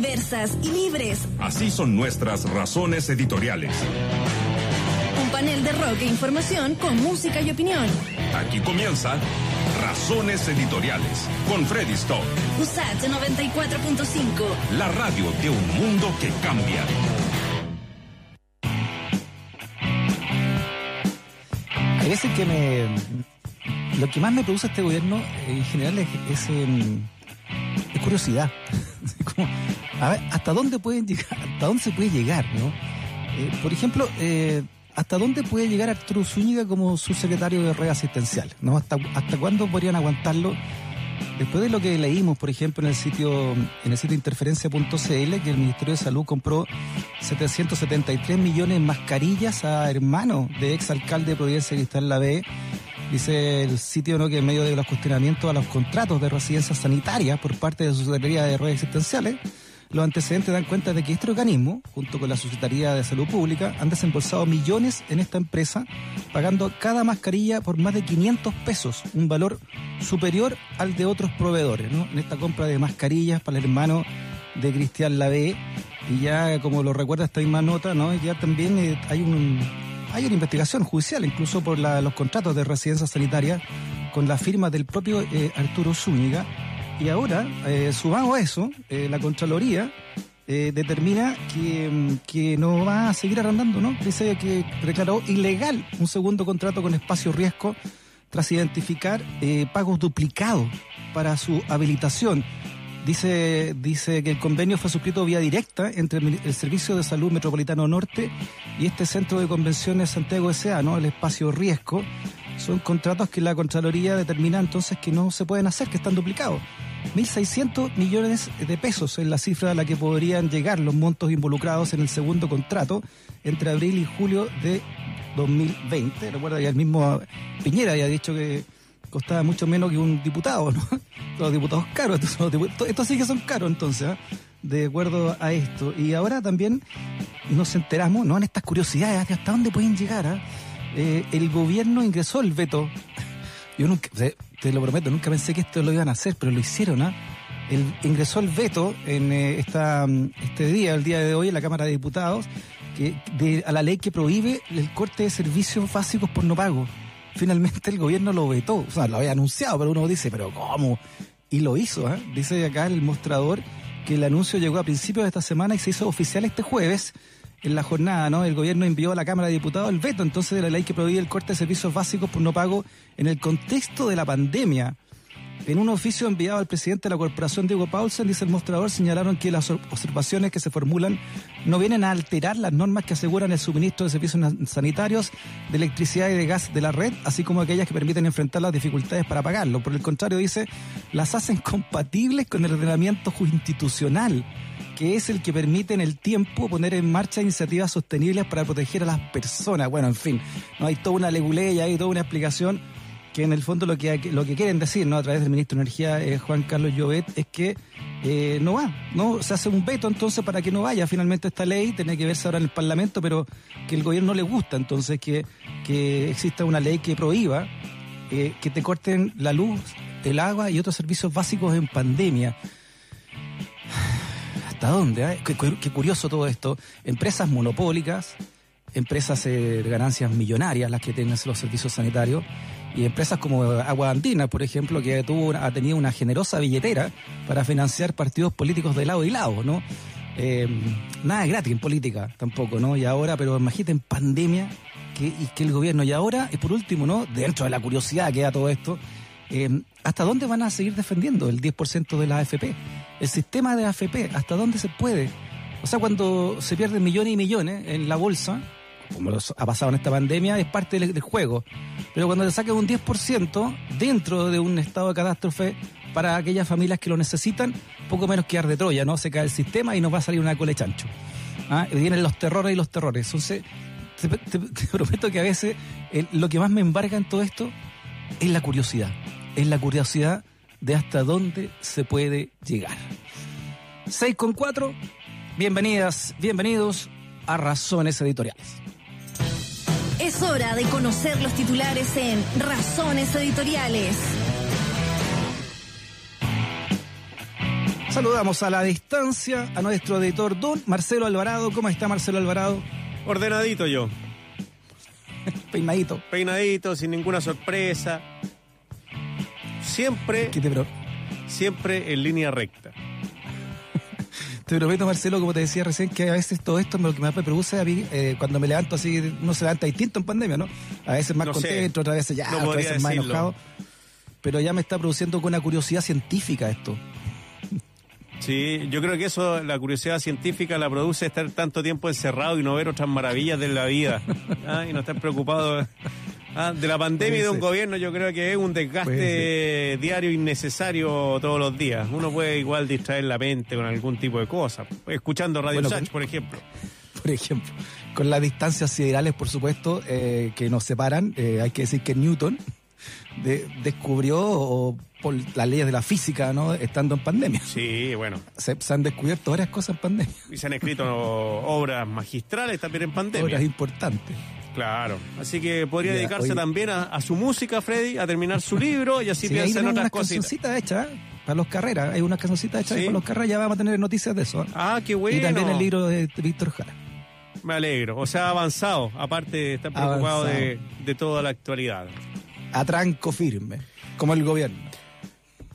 diversas y libres. Así son nuestras razones editoriales. Un panel de rock e información con música y opinión. Aquí comienza Razones Editoriales con Freddy Stock. USAT 94.5. La radio de un mundo que cambia. Hay veces que me. Lo que más me produce este gobierno en general es, es, em, es curiosidad. Como, a ver, ¿hasta dónde pueden llegar? ¿Hasta dónde se puede llegar, no? Eh, por ejemplo, eh, ¿hasta dónde puede llegar Arturo Zúñiga como subsecretario de red asistencial? ¿no? ¿Hasta, ¿Hasta cuándo podrían aguantarlo? Después de lo que leímos, por ejemplo, en el sitio, en el sitio interferencia.cl, que el Ministerio de Salud compró 773 millones de mascarillas a hermanos de exalcalde de Providencia Cristal La B. Dice el sitio ¿no? que en medio de los cuestionamientos a los contratos de residencias sanitarias por parte de su Secretaría de Redes Asistenciales, los antecedentes dan cuenta de que este organismo, junto con la Secretaría de Salud Pública, han desembolsado millones en esta empresa, pagando cada mascarilla por más de 500 pesos, un valor superior al de otros proveedores, ¿no? En esta compra de mascarillas para el hermano de Cristian Lavé, y ya como lo recuerda esta misma nota, ¿no? Ya también eh, hay un hay una investigación judicial, incluso por los contratos de residencia sanitaria, con la firma del propio eh, Arturo Zúñiga, y ahora, eh, sumado a eso, eh, la Contraloría eh, determina que, que, no va a seguir arrendando, ¿no? Dice que declaró ilegal un segundo contrato con espacio riesgo tras identificar eh, pagos duplicados para su habilitación. Dice, dice que el convenio fue suscrito vía directa entre el Servicio de Salud Metropolitano Norte y este Centro de Convenciones Santiago S.A., ¿no? El espacio riesgo. Son contratos que la Contraloría determina entonces que no se pueden hacer, que están duplicados. 1.600 millones de pesos es la cifra a la que podrían llegar los montos involucrados en el segundo contrato entre abril y julio de 2020. Recuerda que el mismo Piñera había dicho que costaba mucho menos que un diputado, ¿no? Los diputados caros, estos, sí que son caros entonces, ¿eh? de acuerdo a esto. Y ahora también nos enteramos, ¿no? En estas curiosidades de hasta dónde pueden llegar, ¿eh? Eh, el gobierno ingresó el veto. Yo nunca, te lo prometo, nunca pensé que esto lo iban a hacer, pero lo hicieron, ¿ah? El, ingresó el veto en eh, esta, este día, el día de hoy, en la Cámara de Diputados, que, de, a la ley que prohíbe el corte de servicios básicos por no pago. Finalmente el gobierno lo vetó, o sea, lo había anunciado, pero uno dice, pero ¿cómo? Y lo hizo, ¿eh? Dice acá el mostrador que el anuncio llegó a principios de esta semana y se hizo oficial este jueves en la jornada, ¿no? El gobierno envió a la Cámara de Diputados el veto entonces de la ley que prohíbe el corte de servicios básicos por no pago en el contexto de la pandemia. En un oficio enviado al presidente de la corporación, Diego Paulsen, dice el mostrador, señalaron que las observaciones que se formulan no vienen a alterar las normas que aseguran el suministro de servicios sanitarios, de electricidad y de gas de la red, así como aquellas que permiten enfrentar las dificultades para pagarlo. Por el contrario, dice, las hacen compatibles con el ordenamiento institucional que es el que permite en el tiempo poner en marcha iniciativas sostenibles para proteger a las personas. Bueno, en fin, no hay toda una leguleya, hay toda una explicación que en el fondo lo que lo que quieren decir, ¿no? A través del ministro de Energía eh, Juan Carlos Llobet es que eh, no va, no se hace un veto entonces para que no vaya finalmente esta ley, tiene que verse ahora en el Parlamento, pero que el gobierno no le gusta entonces que, que exista una ley que prohíba eh, que te corten la luz, el agua y otros servicios básicos en pandemia. ¿Hasta dónde? Eh? Qué, curioso todo esto. Empresas monopólicas, empresas eh, de ganancias millonarias las que tienen los servicios sanitarios y empresas como Agua Andina, por ejemplo, que tuvo, ha tenido una generosa billetera para financiar partidos políticos de lado y lado, ¿no? Eh, nada gratis en política tampoco, ¿no? Y ahora, pero imagínate en pandemia que, y que el gobierno, y ahora, y por último, ¿no? Dentro de la curiosidad que da todo esto, eh, ¿hasta dónde van a seguir defendiendo el 10% de la AFP? El sistema de AFP, ¿hasta dónde se puede? O sea, cuando se pierden millones y millones en la bolsa, como ha pasado en esta pandemia, es parte del, juego. Pero cuando te sacan un 10% dentro de un estado de catástrofe para aquellas familias que lo necesitan, poco menos que de Troya, ¿no? Se cae el sistema y nos va a salir una cola de chancho. ¿Ah? Vienen los terrores y los terrores. Entonces, te, te, prometo que a veces el, lo que más me embarga en todo esto es la curiosidad. Es la curiosidad de hasta dónde se puede llegar. 6 con 4, bienvenidas, bienvenidos a Razones Editoriales. Es hora de conocer los titulares en Razones Editoriales. Saludamos a la distancia a nuestro editor Don Marcelo Alvarado. ¿Cómo está Marcelo Alvarado? Ordenadito yo. Peinadito. Peinadito, sin ninguna sorpresa. Siempre, ¿Qué te, pro- siempre en línea recta. te prometo, Marcelo, como te decía recién, que a veces todo esto lo que me produce a mí, eh, cuando me levanto así, uno se levanta distinto en pandemia, ¿no? A veces más No contento, otras veces ya, No otras veces más decirlo. enojado. Pero ya me está produciendo con una curiosidad científica esto. Sí, yo creo que eso, la curiosidad científica la produce estar tanto tiempo encerrado y no ver otras maravillas de la vida. Ah, y no estar preocupado ah, de la pandemia y de un gobierno. Yo creo que es un desgaste diario innecesario todos los días. Uno puede igual distraer la mente con algún tipo de cosa. Escuchando Radio Bueno, Sach, por ejemplo. por ejemplo. Con las distancias siderales, por supuesto, eh, que nos separan, eh, hay que decir que Newton de- descubrió, o por las leyes de la física, ¿no? estando en pandemia. Sí, bueno. Se, se han descubierto varias cosas en pandemia, Y se han escrito obras magistrales también en pandemia. obras importantes. Claro, así que podría Ya, dedicarse oye. también a, a su música, Freddy, a terminar su libro y así Sí, ahí piensa en otras unas cositas. hechas ¿eh? para los carreras. Hay unas cancioncitas hechas Sí. para los carreras, ya vamos a tener noticias de eso. ¿eh? Ah, qué bueno. Y también el libro de Víctor Jara. Me alegro. O sea, avanzado, aparte de estar preocupado de, de toda la actualidad. A tranco firme, como el gobierno.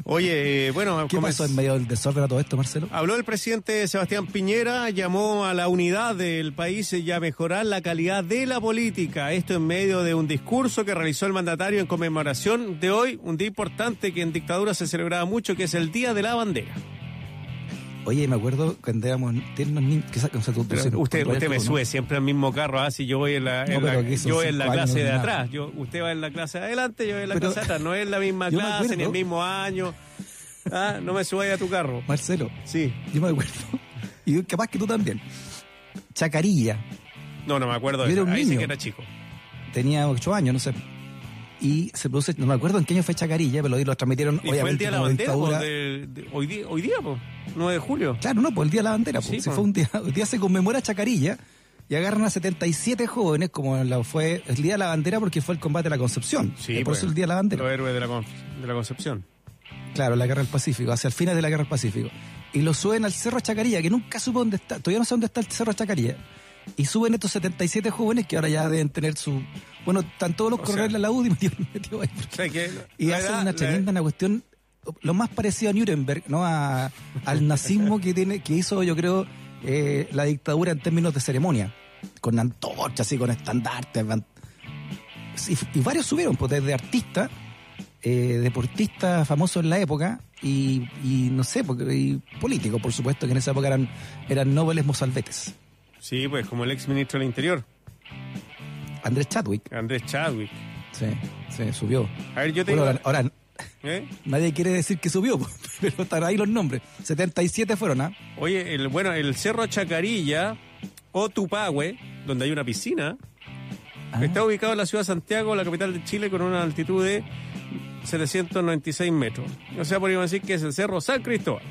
Oye, eh, bueno, ¿Qué pasó en medio del desorden a todo esto, Marcelo? Habló el presidente Sebastián Piñera, llamó a la unidad del país y a mejorar la calidad de la política. Esto en medio de un discurso que realizó el mandatario en conmemoración de hoy, un día importante que en dictadura se celebraba mucho, que es el Día de la Bandera. Oye, me acuerdo cuando éramos tiernos niños. Que o sea, tú- tú usted, usted me sube siempre al mismo carro, así yo voy en la, en No, yo en la clase de nada. atrás. Yo, usted va en la clase de adelante, yo voy en la Pero- clase de atrás. No es la misma clase, ni el mismo año. Ah, no me subáis a tu carro. Marcelo, Sí. yo me acuerdo. Y capaz que tú también. Chacarilla. No, no me acuerdo Yo era un Ahí sí niño. que era chico. Tenía ocho años, no sé. Y se produce, no me acuerdo en qué año fue Chacarilla, pero lo transmitieron Y fue el día de la bandera, de- de- hoy día, hoy día pues, 9 de julio. Claro, no, pues el Día de la Bandera. Pues. Sí, Si fue un día, hoy día se conmemora Chacarilla y agarran a 77 jóvenes, como la fue el Día de la Bandera porque fue el combate a la Concepción. Sí, por pues, eso el Día de la Bandera. Los héroes de la, de la Concepción. Claro, la Guerra del Pacífico, hacia el final de la Guerra del Pacífico. Y lo suben al Cerro Chacarilla, que nunca supo dónde está, todavía no sé dónde está el Cerro Chacarilla. Y suben estos 77 jóvenes que ahora ya deben tener su... Bueno, están todos los corredores de la UDI metidos metidos ahí. O sea, que Y hacen edad- una la- tremenda una cuestión, lo más parecido a Nuremberg, ¿no? A- al nazismo que tiene, que hizo, yo creo, eh, la dictadura en términos de ceremonia. Con antorchas y con estandartes. y varios subieron, pues desde artistas, eh, deportistas famosos en la época, y, y no sé, porque, y políticos, por supuesto, que en esa época eran, eran nobles mozalbetes. Sí, pues como el ex ministro del Interior, Andrés Chadwick, Andrés Chadwick. sí, sí, subió. A ver, yo te Bueno, digo... ahora, ahora ¿eh? nadie quiere decir que subió, pero están ahí los nombres. 77 fueron, ¿ah? Oye, el, bueno, el Cerro Chacarilla o Tupahue, donde hay una piscina, Ah. está ubicado en la ciudad de Santiago, la capital de Chile, con una altitud de 796 metros. O sea, podríamos decir que es el Cerro San Cristóbal.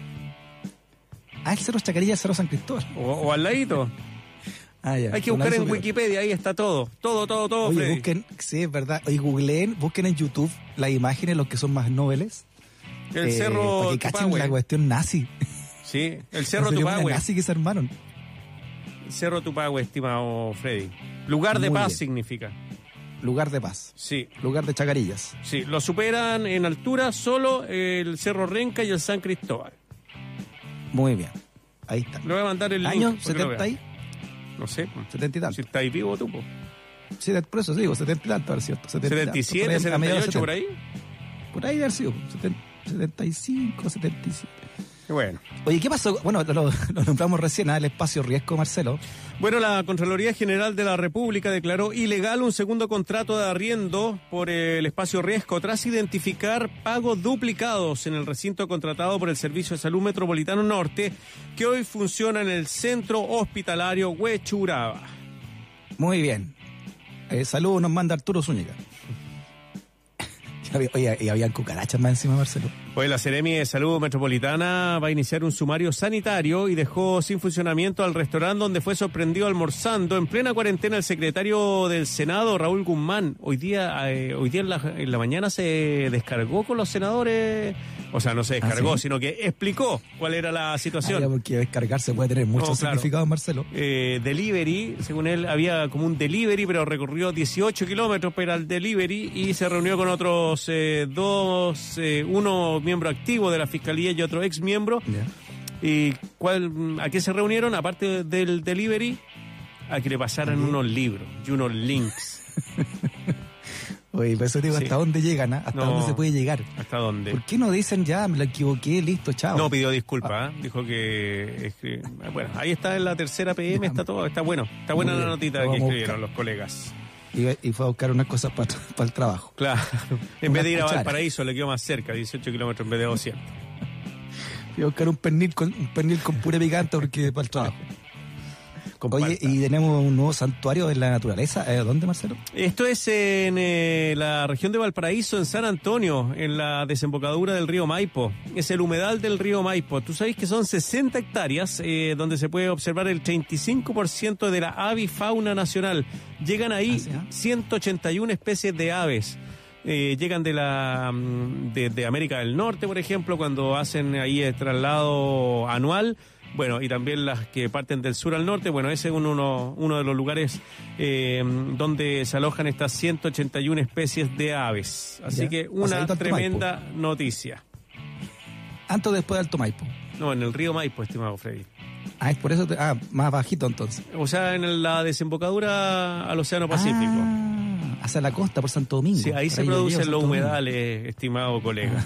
Ah, el Cerro Chacarilla, el Cerro San Cristóbal. O, o al ladito. Ah, ya. Hay que buscar en. Wikipedia, ahí está todo. Todo, todo, todo, Oye, Freddy. busquen, sí, es verdad. Oye, googleen, busquen en YouTube las imágenes, los que son más noveles. El eh, Cerro Para que cachen Tupahue. la cuestión nazi. Sí, el Cerro Tupahue. nazi que se armaron. Cerro Tupahue, estimado Freddy. Lugar de Muy paz bien. significa. Lugar de paz. Sí, Lugar de chacarillas. sí. Lo superan en altura solo el Cerro Renca y el San Cristóbal. Muy bien. Ahí está. Le voy a mandar el link. Año para que lo 70 y, vea. No sé. pues, 70 y Si tanto. estáis vivo tú, po. Sí, por eso digo, 70 y tanto, ¿cierto? 70 y tanto. 77, Por ahí, 78 por 70. ahí. Por ahí haber sido. 70, 75, 77. Bueno. Oye, ¿qué pasó? Bueno, lo, lo nombramos recién, ¿ah? el espacio riesgo, Marcelo. Bueno, la Contraloría General de la República declaró ilegal un segundo contrato de arriendo por el espacio riesgo tras identificar pagos duplicados en el recinto contratado por el Servicio de Salud Metropolitano Norte, que hoy funciona en el Centro Hospitalario Huechuraba. Muy bien. Eh, saludos nos manda Arturo Zúñiga. Había- Oye, y habían cucarachas más encima, Marcelo. Hoy la Seremi de Salud Metropolitana va a iniciar un sumario sanitario y dejó sin funcionamiento al restaurante donde fue sorprendido almorzando en plena cuarentena el secretario del Senado, Raúl Guzmán. Hoy día, eh, hoy día en la mañana se descargó con los senadores, o sea, no se descargó, ¿Ah, sí? sino que explicó cuál era la Ah, situación. ya, porque descargarse puede tener muchos No, claro. significados, Marcelo. eh, delivery, según él había como un delivery, pero recorrió 18 kilómetros para el delivery y se reunió con otros eh, dos, eh, uno miembro activo de la fiscalía y otro ex miembro. ¿Y cuál, a qué se reunieron? Aparte del delivery, a que le pasaran unos libros y unos links. Oye, por eso digo, Sí. ¿hasta dónde llegan? ah? ¿Hasta No. dónde se puede llegar? ¿Hasta dónde? ¿Por qué no dicen ya, me la equivoqué, listo, chao? No pidió disculpas, ¿eh? dijo que, bueno, ahí está en la tercera PM, está todo, está bueno, está buena Muy la notita que escribieron los colegas. Y, y fue a buscar unas cosas para el trabajo. Claro, en vez de ir a. Valparaíso le quedó más cerca, 18 kilómetros en vez de 200. Fui a buscar un pernil con, un pernil con pura picante porque para el trabajo. Oye, y tenemos un nuevo santuario en la naturaleza. Eh, ¿Dónde, Marcelo? Esto es en eh, la región de Valparaíso, en San Antonio, en la desembocadura del río Maipo. Es el humedal del río Maipo. Tú sabes que son 60 hectáreas eh, donde se puede observar el 35% de la avifauna nacional. Llegan ahí Ah, sí, ah. 181 especies de aves. Eh, llegan de la mm, de, de América del Norte, por ejemplo, cuando hacen ahí el traslado anual. Bueno, y también las que parten del sur al norte. Bueno, ese es uno, uno de los lugares eh, donde se alojan estas 181 especies de aves. Así Ya. que una tremenda noticia. Antes o después de Alto Maipo. No, en el río Maipo, estimado Freddy. Ah, es por eso. te- ah, más bajito entonces. O sea, en la desembocadura al Océano Pacífico. Ah, hacia la costa, por Santo Domingo. sí, ahí se producen los humedales, estimado colega.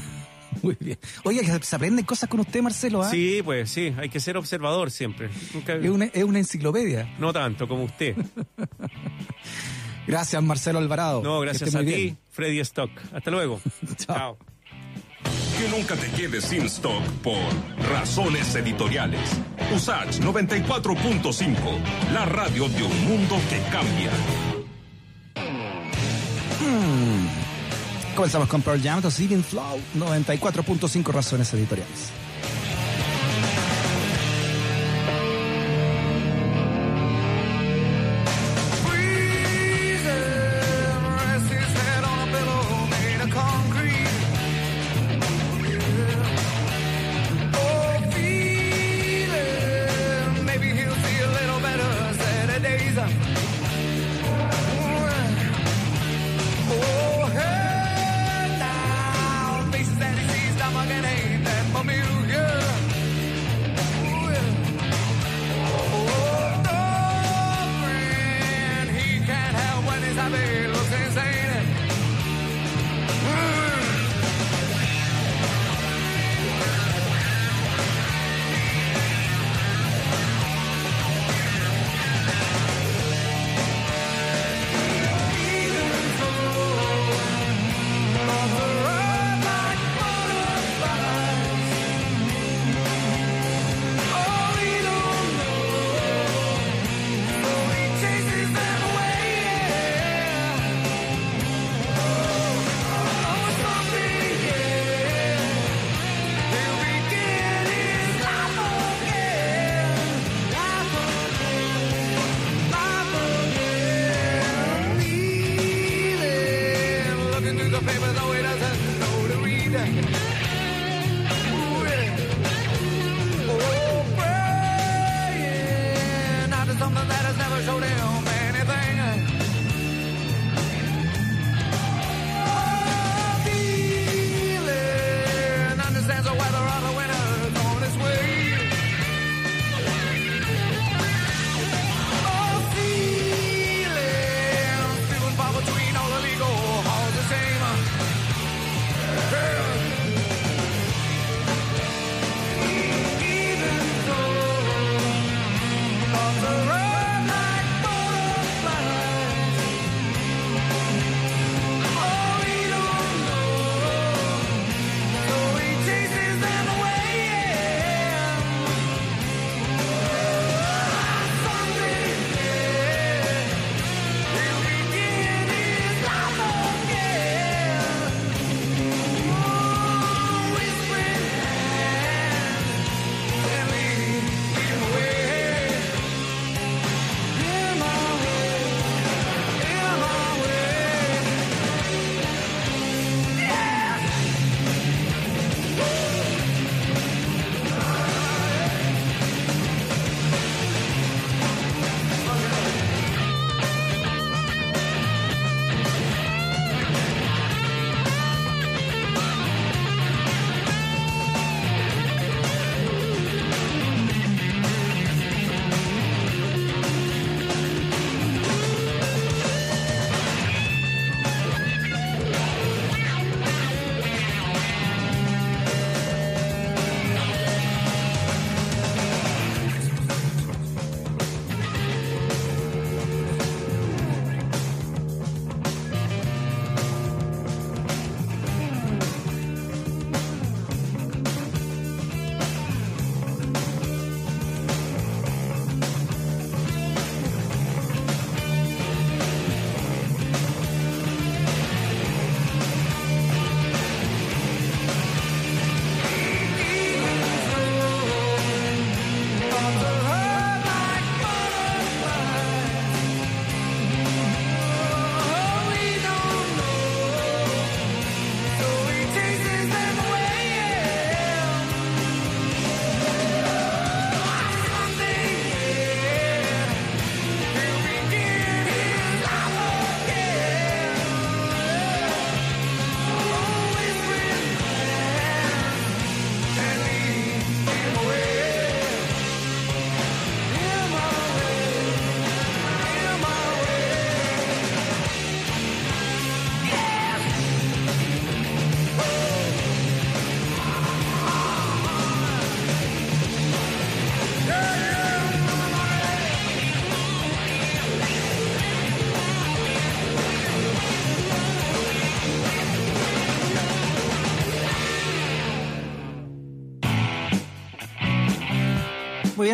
Muy bien. Oye, se aprenden cosas con usted, Marcelo. ¿ah? Sí, pues sí, hay que ser observador siempre. Nunca- Es una, es una enciclopedia. No tanto como usted. Gracias, Marcelo Alvarado. No, gracias a ti, bien. Freddy Stock. Hasta luego. Chao. Chao. Que nunca te quedes sin stock por razones editoriales. USACH 94.5, la radio de un mundo que cambia. Comenzamos con Pearl Jam, entonces Flow, 94.5 razones editoriales.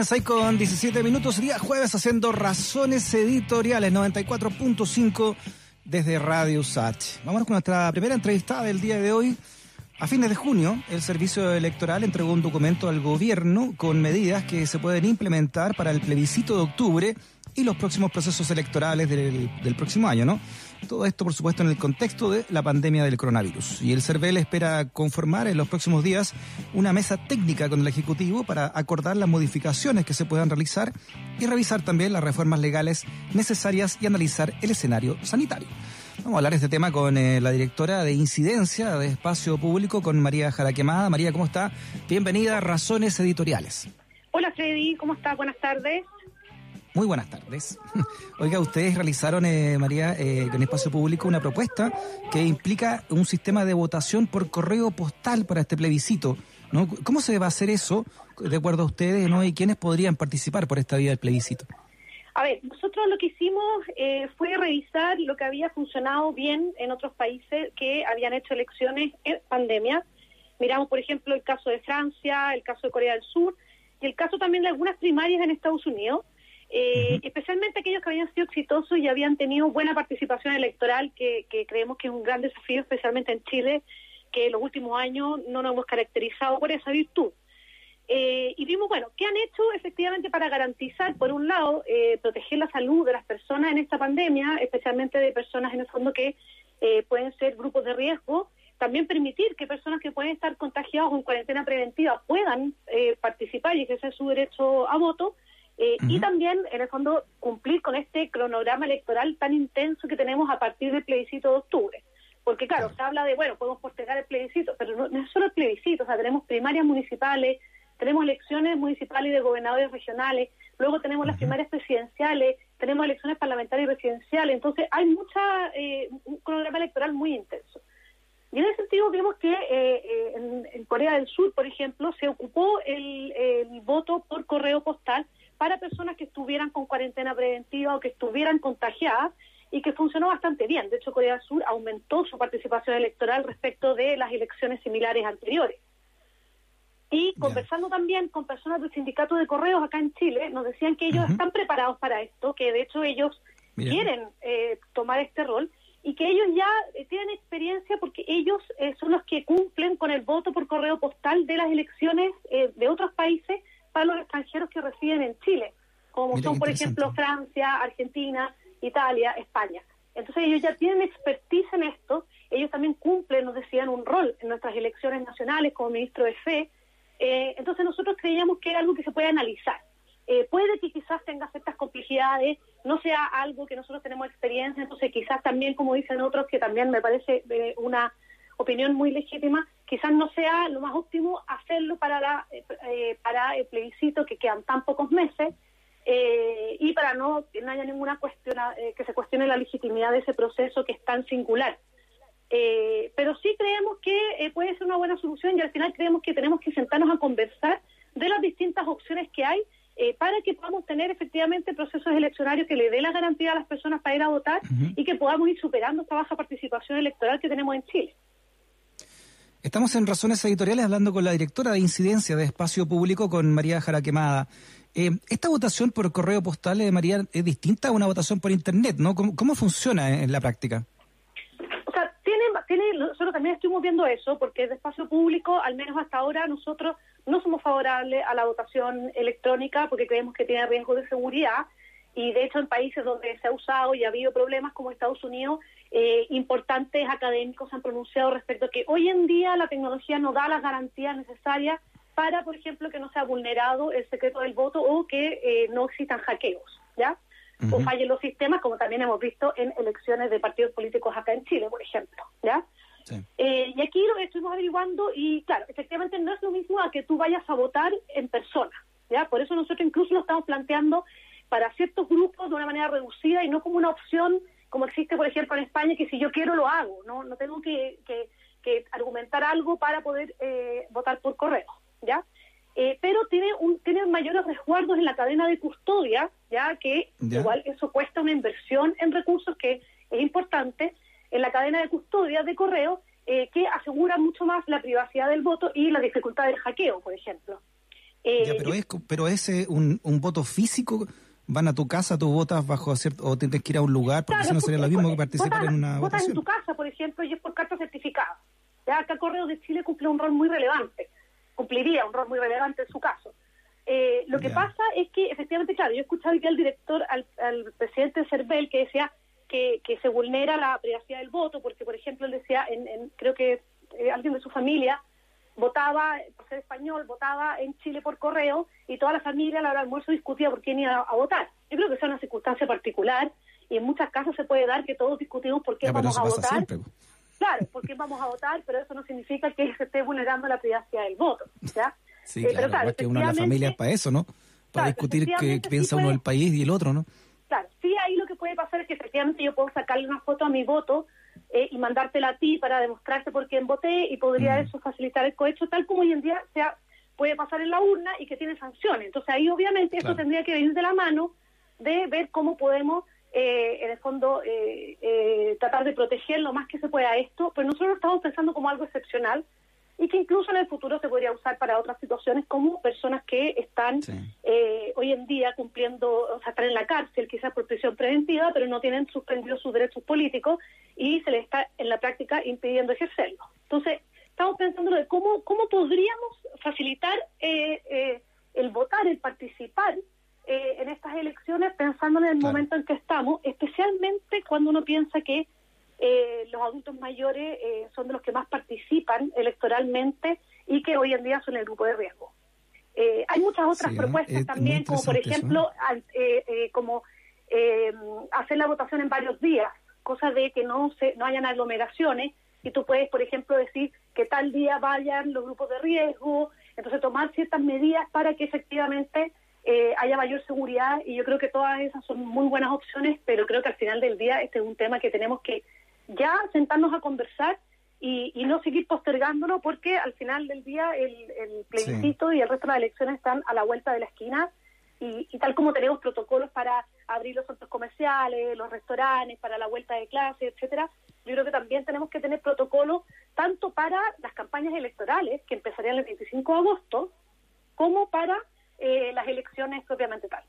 6 con 17 minutos, día jueves haciendo razones editoriales 94.5 desde Radio Sach. Vamos con nuestra primera entrevistada del día de hoy. A fines de junio, el Servicio Electoral entregó un documento al gobierno con medidas que se pueden implementar para el plebiscito de octubre y los próximos procesos electorales del, del próximo año, ¿no? Todo esto, por supuesto, en el contexto de la pandemia del coronavirus. Y el CERVEL espera conformar en los próximos días una mesa técnica con el Ejecutivo para acordar las modificaciones que se puedan realizar y revisar también las reformas legales necesarias y analizar el escenario sanitario. Vamos a hablar de este tema con eh, la directora de Incidencia de Espacio Público, con María Jaraquemada. María, ¿cómo está? Bienvenida a Razones Editoriales. Hola Freddy, ¿cómo estás? Buenas tardes. Muy buenas tardes. Oiga, ustedes realizaron, eh, María, eh, en Espacio Público una propuesta que implica un sistema de votación por correo postal para este plebiscito. ¿no? ¿Cómo se va a hacer eso, de acuerdo a ustedes, ¿no? y quiénes podrían participar por esta vía del plebiscito? A ver, nosotros lo que hicimos eh, fue revisar lo que había funcionado bien en otros países que habían hecho elecciones en pandemia. Miramos, por ejemplo, el caso de Francia, el caso de Corea del Sur y el caso también de algunas primarias en Estados Unidos. Eh, especialmente aquellos que habían sido exitosos y habían tenido buena participación electoral, que, que creemos que es un gran desafío, especialmente en Chile, que en los últimos años no nos hemos caracterizado por esa virtud. Eh, y vimos, bueno, ¿qué han hecho efectivamente para garantizar, por un lado, eh, proteger la salud de las personas en esta pandemia, especialmente de personas en el fondo que eh, pueden ser grupos de riesgo? También permitir que personas que pueden estar contagiadas en cuarentena preventiva puedan eh, participar y ejercer su derecho a voto. Eh, Y también, en el fondo, cumplir con este cronograma electoral tan intenso que tenemos a partir del plebiscito de octubre. Porque, claro, se habla de, bueno, podemos postergar el plebiscito, pero no, no es solo el plebiscito, o sea, tenemos primarias municipales, tenemos elecciones municipales y de gobernadores regionales, luego tenemos las primarias presidenciales, tenemos elecciones parlamentarias y presidenciales, entonces hay mucha, eh, un cronograma electoral muy intenso. Y en ese sentido vemos que eh, eh, en, en Corea del Sur, por ejemplo, se ocupó el, el voto por correo postal para personas que estuvieran con cuarentena preventiva o que estuvieran contagiadas y que funcionó bastante bien. De hecho, Corea del Sur aumentó su participación electoral respecto de las elecciones similares anteriores. Y conversando también con personas del sindicato de correos acá en Chile, nos decían que ellos están preparados para esto, que de hecho ellos Mira. quieren eh, tomar este rol y que ellos ya eh, tienen experiencia porque ellos eh, son los que cumplen con el voto por correo postal de las elecciones eh, de otros países para los extranjeros que residen en Chile, como Mira son, por ejemplo, Francia, Argentina, Italia, España. Entonces ellos ya tienen expertise en esto, ellos también cumplen, nos decían, un rol en nuestras elecciones nacionales como ministro de Fe. Eh, entonces nosotros creíamos que era algo que se puede analizar. Eh, puede que quizás tenga ciertas complejidades, no sea algo que nosotros tenemos experiencia, entonces quizás también, como dicen otros, que también me parece eh, una opinión muy legítima, quizás no sea lo más óptimo hacerlo para, la, eh, eh, para el plebiscito que quedan tan pocos meses eh, y para no que no haya ninguna cuestión eh, que se cuestione la legitimidad de ese proceso que es tan singular. Eh, pero sí creemos que puede ser una buena solución y al final creemos que tenemos que sentarnos a conversar de las distintas opciones que hay eh, para que podamos tener efectivamente procesos eleccionarios que le dé la garantía a las personas para ir a votar y que podamos ir superando esta baja participación electoral que tenemos en Chile. Estamos en Razones Editoriales hablando con la directora de Incidencia de Espacio Público, con María Jaraquemada. Eh, esta votación por correo postal, eh, María, es distinta a una votación por Internet, ¿no? ¿Cómo, cómo funciona en la práctica? O sea, tiene, tiene, nosotros también estuvimos viendo eso, porque de espacio público, al menos hasta ahora, nosotros no somos favorables a la votación electrónica porque creemos que tiene riesgo de seguridad. Y de hecho, en países donde se ha usado y ha habido problemas como Estados Unidos, eh, importantes académicos han pronunciado respecto a que hoy en día la tecnología no da las garantías necesarias para, por ejemplo, que no sea vulnerado el secreto del voto o que eh, no existan hackeos, ¿ya? O fallen los sistemas, como también hemos visto en elecciones de partidos políticos acá en Chile, por ejemplo, ¿ya? Sí. Eh, y aquí lo estuvimos averiguando y, claro, efectivamente no es lo mismo a que tú vayas a votar en persona, ¿ya? Por eso nosotros incluso lo estamos planteando para ciertos grupos de una manera reducida y no como una opción como existe, por ejemplo, en España, que si yo quiero lo hago, no, no tengo que, que, que argumentar algo para poder eh, votar por correo, ¿ya? Eh, pero tiene un tiene mayores resguardos en la cadena de custodia, ya que Ya. igual eso cuesta una inversión en recursos que es importante en la cadena de custodia de correo eh, que asegura mucho más la privacidad del voto y la dificultad del hackeo, por ejemplo. Eh, Ya, pero yo- es, pero es eh, un, un voto físico. Van a tu casa, tú votas bajo cierto, o tienes que ir a un lugar, porque Claro, si no sería lo mismo que participar en una votas en votación. tu casa, por ejemplo, y es por carta certificada. Ya acá Correos de Chile cumple un rol muy relevante, cumpliría un rol muy relevante en su caso. Eh, lo que Ya. pasa es que, efectivamente, claro, yo he escuchado ya al director, al, al presidente de CERVEL, que decía que, que se vulnera la privacidad del voto, porque, por ejemplo, él decía, en, en- creo que eh, alguien de su familia votaba, por ser español, votaba en Chile por correo y toda la familia a la hora del almuerzo discutía por quién iba a, votar. Yo creo que esa es una circunstancia particular y en muchas casas se puede dar que todos discutimos por qué Ya, vamos a votar. siempre. Claro, por qué vamos a votar, pero eso no significa que se esté vulnerando la privacidad del voto. ¿ya? Sí, Eh, claro, que uno en la familia es para eso, ¿no? Para Claro, discutir qué piensa uno del país y el otro, ¿no? Claro, sí, ahí lo que puede pasar es que efectivamente yo puedo sacarle una foto a mi voto eh, y mandártela a ti para demostrarte por quién voté y podría Mm. eso facilitar el cohecho, tal como hoy en día sea, puede pasar en la urna y que tiene sanciones. Entonces ahí obviamente Claro. eso tendría que venir de la mano de ver cómo podemos, eh, en el fondo, eh, eh, tratar de proteger lo más que se pueda esto, pero nosotros lo estamos pensando como algo excepcional y que incluso en el futuro se podría usar para otras situaciones como personas que están Sí. eh, hoy en día cumpliendo, o sea, están en la cárcel quizás por prisión preventiva, pero no tienen suspendidos sus derechos políticos y se les está en la práctica impidiendo ejercerlo. Entonces, estamos pensando de cómo, cómo podríamos facilitar eh, eh, el votar, el participar eh, en estas elecciones pensando en el Claro. momento en que estamos, especialmente cuando uno piensa que eh, los adultos mayores eh, son de los que más participan electoralmente y que hoy en día son el grupo de riesgo. Eh, hay muchas otras propuestas Es también, como por eso, ejemplo, al- eh, eh, como eh, hacer la votación en varios días, cosa de que no se, no hayan aglomeraciones. Y tú puedes, por ejemplo, decir que tal día vayan los grupos de riesgo, entonces tomar ciertas medidas para que efectivamente eh, haya mayor seguridad. Y yo creo que todas esas son muy buenas opciones, pero creo que al final del día este es un tema que tenemos que ya sentarnos a conversar y, y no seguir postergándolo porque al final del día el, el plebiscito y el resto de las elecciones están a la vuelta de la esquina y, y tal como tenemos protocolos para abrir los centros comerciales, los restaurantes, para la vuelta de clase, etcétera, yo creo que también tenemos que tener protocolos tanto para las campañas electorales, que empezarían el 25 de agosto, como para eh, las elecciones propiamente tal.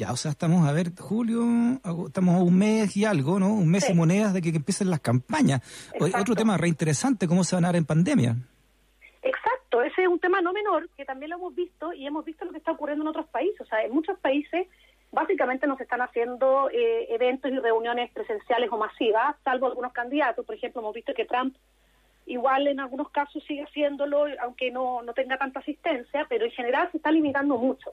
Ya, o sea, estamos a ver, julio, estamos a un mes y algo, ¿no? Un mes Sí. y monedas de que, que empiecen las campañas. Exacto. otro tema reinteresante, ¿cómo se van a dar en pandemia? Exacto, ese es un tema no menor que también lo hemos visto y hemos visto lo que está ocurriendo en otros países. O sea, en muchos países básicamente no se están haciendo eh, eventos y reuniones presenciales o masivas, salvo algunos candidatos. Por ejemplo, hemos visto que Trump igual en algunos casos sigue haciéndolo, aunque no, no tenga tanta asistencia, pero en general se está limitando mucho.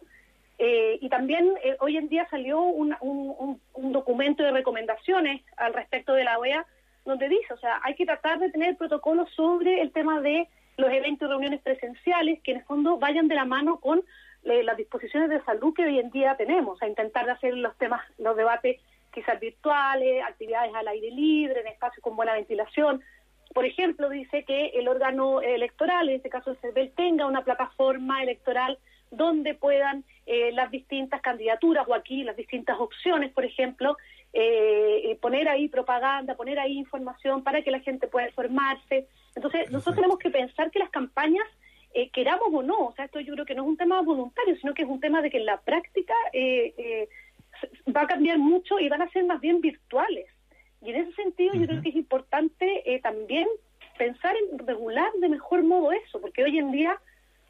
Eh, y también eh, hoy en día salió un, un- un- documento de recomendaciones al respecto de la OEA, donde dice, o sea, hay que tratar de tener protocolos sobre el tema de los eventos y reuniones presenciales que en el fondo vayan de la mano con eh, las disposiciones de salud que hoy en día tenemos, a intentar de hacer los temas, los debates quizás virtuales, actividades al aire libre, en espacios con buena ventilación. Por ejemplo, dice que el órgano electoral, en este caso el CERVEL, tenga una plataforma electoral donde puedan eh, las distintas candidaturas o aquí las distintas opciones, por ejemplo, eh, eh, poner ahí propaganda, poner ahí información para que la gente pueda informarse. Entonces, nosotros tenemos que pensar que las campañas, eh, queramos o no, o sea, esto yo creo que no es un tema voluntario, sino que es un tema de que en la práctica eh, eh, va a cambiar mucho y van a ser más bien virtuales. Y en ese sentido yo creo que es importante eh, también pensar en regular de mejor modo eso, porque hoy en día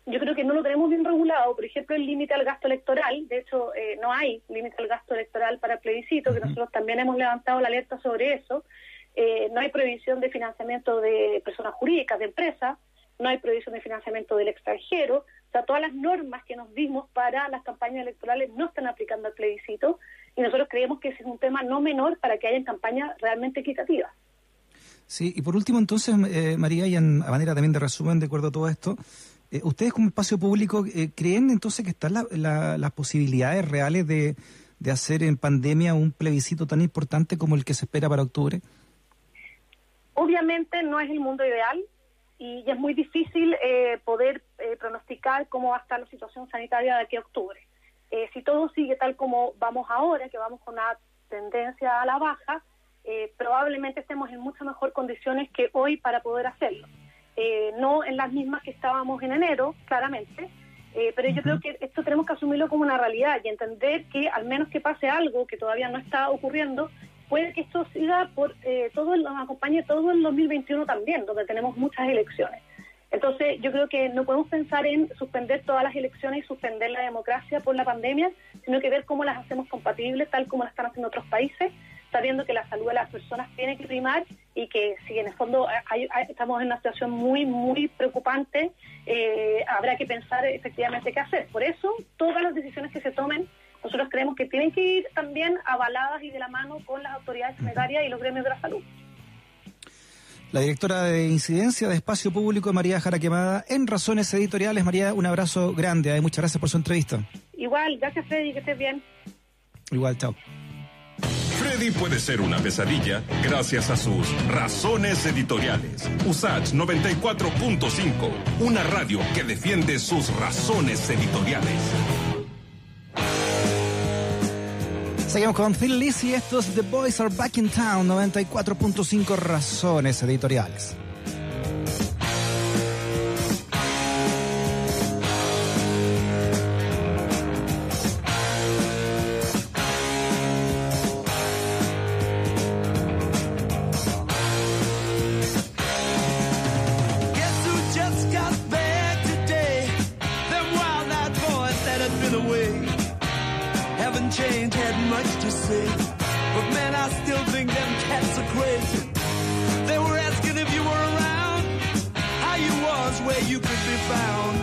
yo creo que no lo tenemos bien regulado. Por ejemplo, el límite al gasto electoral, de hecho eh, no hay límite al gasto electoral para plebiscito, que nosotros también hemos levantado la alerta sobre eso. Eh, no hay prohibición de financiamiento de personas jurídicas, de empresas, no hay prohibición de financiamiento del extranjero. O sea, todas las normas que nos dimos para las campañas electorales no están aplicando al plebiscito y nosotros creemos que ese es un tema no menor para que hayan campañas realmente equitativas. Sí, y por último, entonces, eh, María, y en, a manera también de resumen, de acuerdo a todo esto, eh, ¿ustedes como espacio público eh, creen entonces que están la- la- las posibilidades reales de, de hacer en pandemia un plebiscito tan importante como el que se espera para octubre? Obviamente no es el mundo ideal y es muy difícil eh, poder eh, pronosticar cómo va a estar la situación sanitaria de aquí a octubre. Eh, si todo sigue tal como vamos ahora, que vamos con una tendencia a la baja, probablemente estemos en mucho mejor condiciones que hoy para poder hacerlo. Eh, no en las mismas que estábamos en enero, claramente, Eh, pero yo creo que esto tenemos que asumirlo como una realidad y entender que al menos que pase algo que todavía no está ocurriendo, puede que esto siga por eh, todo, el- nos acompañe todo el 2021 también, donde tenemos muchas elecciones. Entonces, yo creo que no podemos pensar en suspender todas las elecciones y suspender la democracia por la pandemia, sino que ver cómo las hacemos compatibles, tal como las están haciendo otros países, sabiendo que la salud de las personas tiene que primar y que si en el fondo hay- hay- estamos en una situación muy, muy preocupante, eh, habrá que pensar efectivamente qué hacer. Por eso, todas las decisiones que se tomen, nosotros creemos que tienen que ir también avaladas y de la mano con las autoridades sanitarias y los gremios de la salud. La directora de incidencia de espacio público, María Jara Quemada, en Razones Editoriales. María, un abrazo grande. Muchas gracias por su entrevista. Igual, gracias Freddy, que estés bien. Igual, chao. Freddy puede ser una pesadilla gracias a sus razones editoriales. Usach 94.5, una radio que defiende sus razones editoriales. Seguimos con Phil Lizzy, estos The Boys Are Back in Town, 94.5 Razones Editoriales. Say. But man, I still think them cats are crazy. They were asking if you were around, how you was, where you could be found.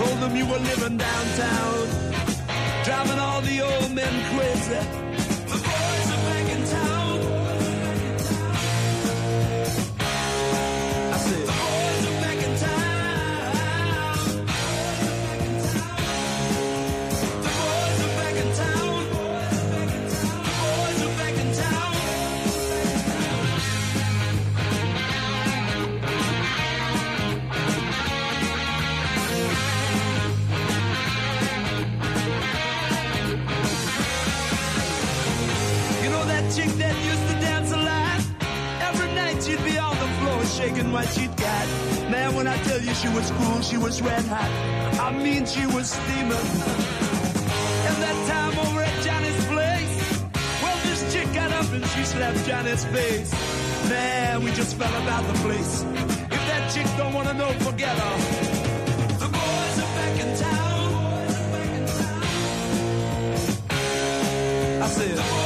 Told them you were living downtown, driving all the old men crazy. Shaking what she'd got. Man, when I tell you she was cool, she was red hot. I mean, she was steaming. And that time over at Johnny's place, well, this chick got up and she slapped Johnny's face. Man, we just fell about the place. If that chick don't wanna know, forget her. The boys are back in town. I said,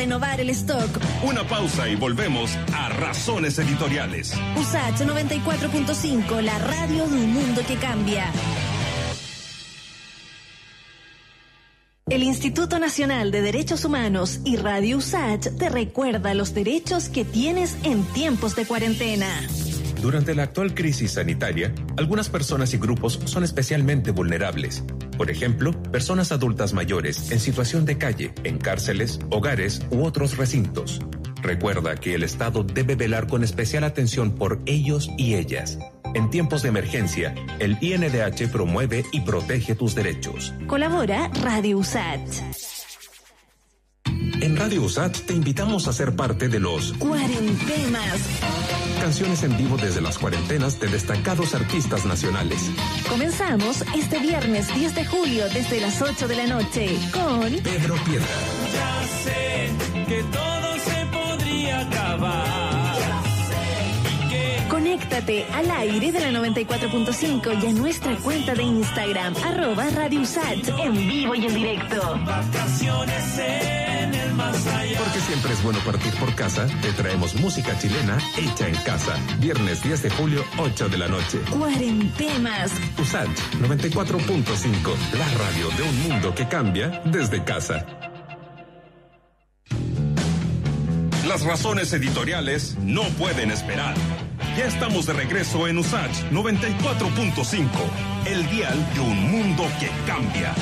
renovar el stock. Una pausa y volvemos a Razones Editoriales. USACH 94.5, la radio de un mundo que cambia. El Instituto Nacional de Derechos Humanos y Radio USACH te recuerda los derechos que tienes en tiempos de cuarentena. Durante la actual crisis sanitaria, algunas personas y grupos son especialmente vulnerables. Por ejemplo, personas adultas mayores en situación de calle, en cárceles, hogares u otros recintos. Recuerda que el Estado debe velar con especial atención por ellos y ellas. En tiempos de emergencia, el INDH promueve y protege tus derechos. Colabora Radio USACH. En Radio USAT te invitamos a ser parte de los Cuarentenas. canciones en vivo desde las cuarentenas de destacados artistas nacionales. Comenzamos este viernes 10 de julio desde las 8 de la noche con Pedro Piedra, Ya sé que todo se podría acabar. Conéctate al aire de la 94.5 y a nuestra cuenta de Instagram, arroba Radio USACH, en vivo y en directo. Vacaciones porque siempre es bueno partir por casa, te traemos música chilena hecha en casa. Viernes 10 de julio, 8 de la noche. Cuarentenas. USAT 94.5, la radio de un mundo que cambia desde casa. Las razones editoriales no pueden esperar. Ya estamos de regreso en USACH 94.5, el dial de un mundo que cambia.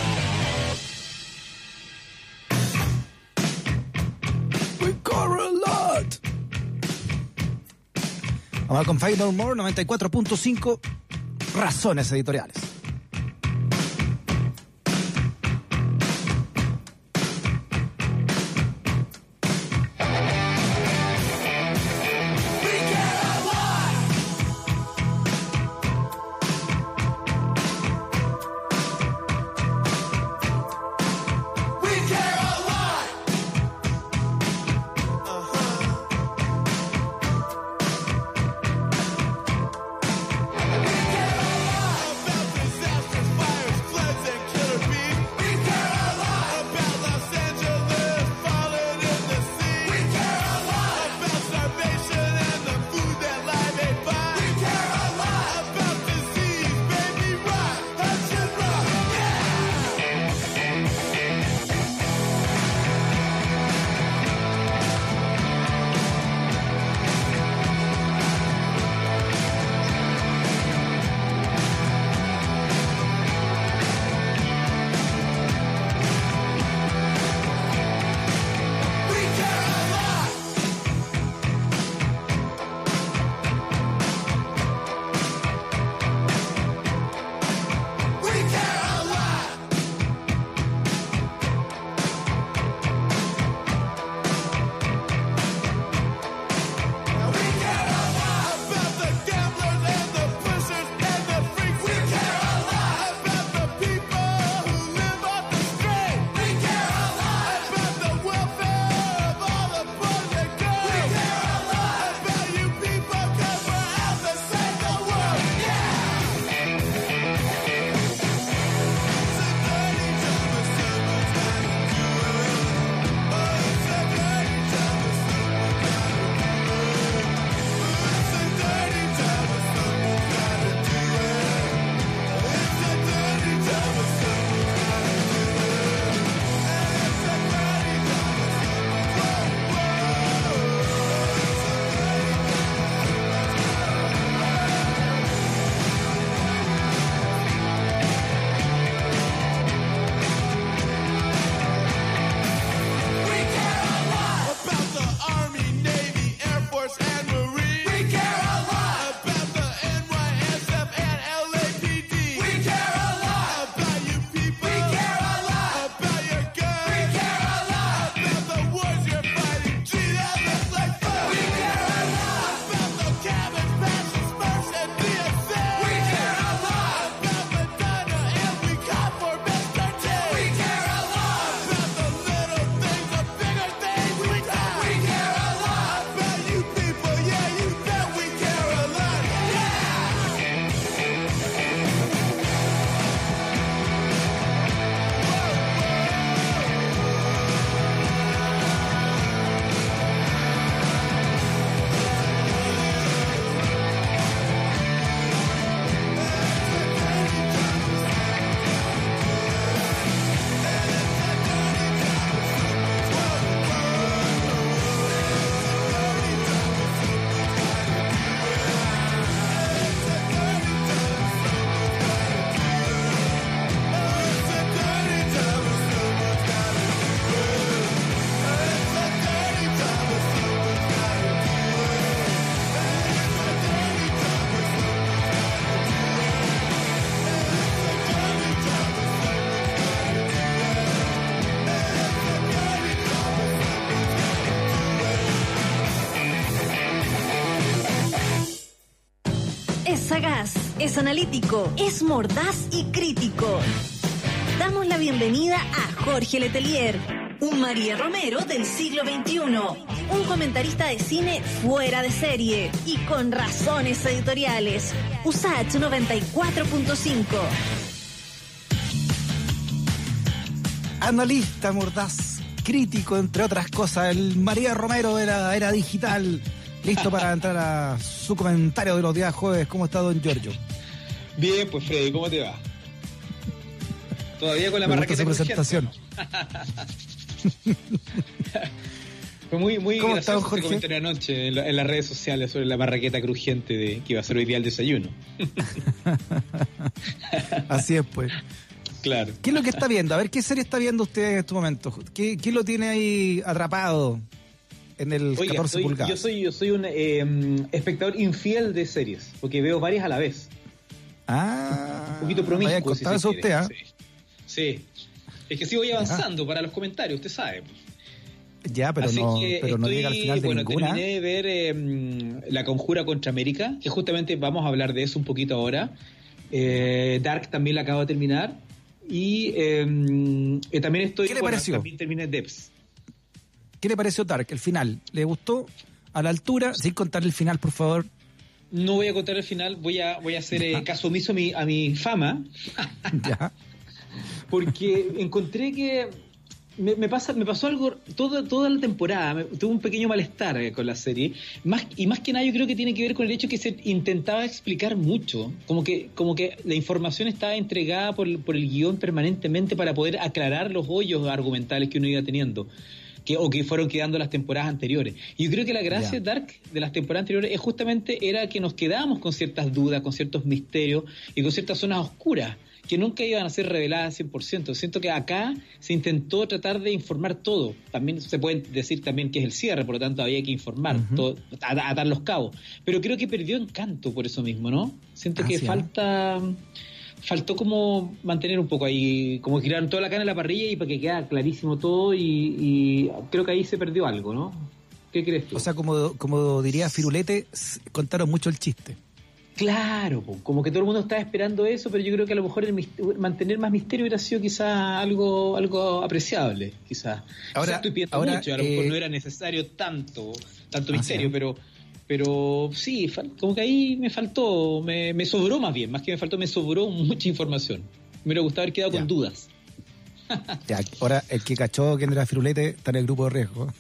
Vamos con Final More 94.5 Razones Editoriales. Analítico, es mordaz y crítico. Damos la bienvenida a Jorge Letelier, un María Romero del siglo XXI, un comentarista de cine fuera de serie y con razones editoriales. USACH 94.5. Analista mordaz, crítico, entre otras cosas, el María Romero de la era digital. Listo para entrar a su comentario de los días jueves. ¿Cómo está don Giorgio? Bien, pues Freddy, ¿cómo te va? Todavía con la marraqueta presentación. Fue muy, muy ¿Cómo está, gracioso ese Jorge? comentario anoche en, la- en las redes sociales sobre la marraqueta crujiente de que iba a ser hoy día el desayuno. Así es, pues. Claro. ¿Qué es lo que está viendo? A ver, ¿qué serie está viendo usted en estos momentos? ¿Qué, qué lo tiene ahí atrapado en el Oiga, 14 soy- pulgadas? yo soy, yo soy un eh, espectador infiel de series, porque veo varias a la vez. Ah, Un poquito promiscuo. si eso usted, ¿ah? sí. sí. Es que voy avanzando para los comentarios, usted sabe. Ya, pero Así no, pero no llega al final de bueno, ninguna. terminé de ver eh, La Conjura contra América, que justamente vamos a hablar de eso un poquito ahora. Eh, Dark también la acabo de terminar. Y eh, eh, también estoy. ¿Qué le bueno, pareció? También terminé Debs. ¿Qué le pareció Dark, el final? ¿Le gustó? ¿A la altura? Sin contar el final, por favor. No voy a contar el final, voy a, voy a hacer eh, caso omiso a mi, a mi fama, ya. porque encontré que me, me pasa, me pasó algo toda, toda la temporada, me- tuve un pequeño malestar eh, con la serie, más, y más que nada yo creo que tiene que ver con el hecho que se intentaba explicar mucho, como que, como que la información estaba entregada por, por el guion permanentemente para poder aclarar los hoyos argumentales que uno iba teniendo. Que, o que fueron quedando las temporadas anteriores. Y yo creo que la gracia. Dark de las temporadas anteriores es justamente era que nos quedábamos con ciertas dudas, con ciertos misterios y con ciertas zonas oscuras que nunca iban a ser reveladas 100%. Siento que acá se intentó tratar de informar todo. También se puede decir también que es el cierre, por lo tanto había que informar, todo, at- atar los cabos. Pero creo que perdió encanto por eso mismo, ¿no? Siento Ah, que sí, falta... Faltó como mantener un poco ahí, como girar toda la carne en la parrilla y para que quede clarísimo todo y, y creo que ahí se perdió algo, ¿no? ¿Qué crees tú? O sea, como, como diría Firulete, contaron mucho el chiste. Claro, como que todo el mundo estaba esperando eso, pero yo creo que a lo mejor el mantener más misterio hubiera sido quizá algo algo apreciable, quizás. Ahora- Quizá estoy pidiendo ahora, mucho, a lo mejor eh, no era necesario tanto tanto Ah, misterio, sí. pero pero sí, como que ahí me faltó, me, me sobró más bien, más que me faltó, me sobró mucha información. Me hubiera gustado haber quedado Ya. con dudas. Ya, ahora, el que cachó quién era Firulete está en el grupo de riesgo.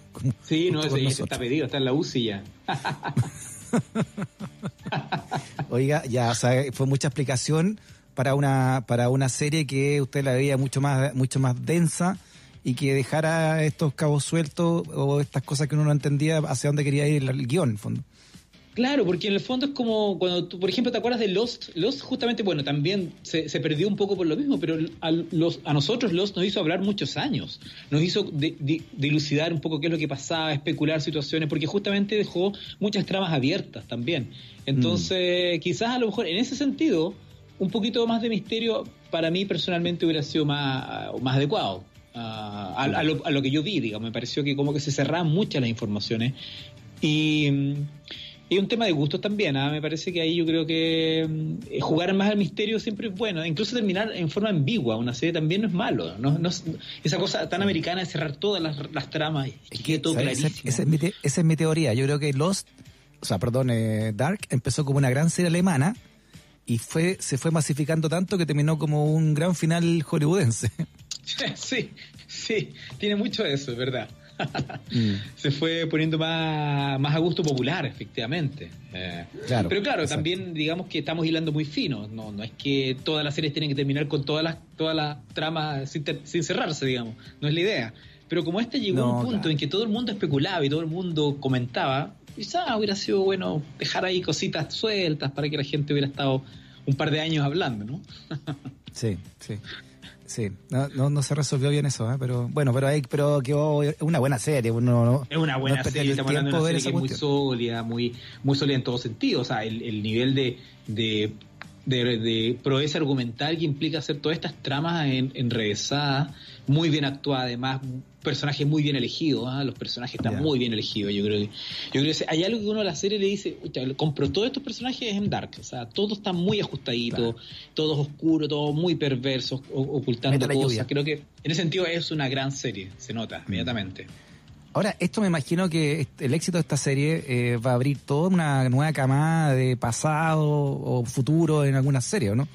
Sí, no, ese, está pedido, está en la UCI ya. Oiga, ya, o sea, fue mucha explicación para una para una serie que usted la veía mucho más mucho más densa y que dejara estos cabos sueltos o estas cosas que uno no entendía hacia dónde quería ir el, el guion, en fondo. Claro, porque en el fondo es como cuando tú, por ejemplo, te acuerdas de Lost. Lost justamente, bueno, también se, se perdió un poco por lo mismo, pero a, los, a nosotros Lost nos hizo hablar muchos años. Nos hizo de- de- dilucidar un poco qué es lo que pasaba, especular situaciones, porque justamente dejó muchas tramas abiertas también. Entonces, quizás a lo mejor en ese sentido, un poquito más de misterio para mí personalmente hubiera sido más, más adecuado. ah, a, a lo, a lo que yo vi, digamos, me pareció que como que se cerraban muchas las informaciones y, mm, y un tema de gustos también, ¿ah? me parece que ahí yo creo que mm, jugar más al misterio siempre es bueno, incluso terminar en forma ambigua una serie también no es malo, no, no es- esa cosa tan americana de cerrar todas las, las tramas y que todo ¿sabes? Esa, clarísimo. esa es mi te- esa es mi teoría. Yo creo que Lost, o sea, perdón, eh, Dark empezó como una gran serie alemana y fue se fue masificando tanto que terminó como un gran final hollywoodense. sí, sí, tiene mucho eso, es verdad. Mm. Se fue poniendo más, más a gusto popular, efectivamente. Eh, Claro, pero claro, exacto. también digamos que estamos hilando muy fino. No, no es que todas las series tienen que terminar con todas las, todas las tramas sin, ter- sin cerrarse, digamos. No es la idea. Pero como este llegó a un punto claro. en que todo el mundo especulaba y todo el mundo comentaba, quizá hubiera sido bueno dejar ahí cositas sueltas para que la gente hubiera estado un par de años hablando, ¿no? Sí, sí. Sí, no, no, no se resolvió bien eso, ¿eh? pero bueno, pero hay, pero quedó es una buena serie, uno no, Es una buena serie, estamos hablando de una serie que es muy sólida, muy, muy sólida en todo sentido. O sea, el, el nivel de, de, de, de proeza argumental que implica hacer todas estas tramas en, enrevesadas, muy bien actuadas, además, personajes muy bien elegidos, ¿ah? los personajes están muy bien elegidos, yo creo que, yo creo que hay algo que uno a la serie le dice, "Ucha, compró todos estos personajes en Dark, o sea, todo está muy ajustadito, todo oscuro, todo muy perverso, o- ocultando cosas, creo que en ese sentido es una gran serie, se nota inmediatamente. Ahora, esto me imagino que el éxito de esta serie eh, va a abrir toda una nueva camada de pasado o futuro en algunas series, ¿o ¿no?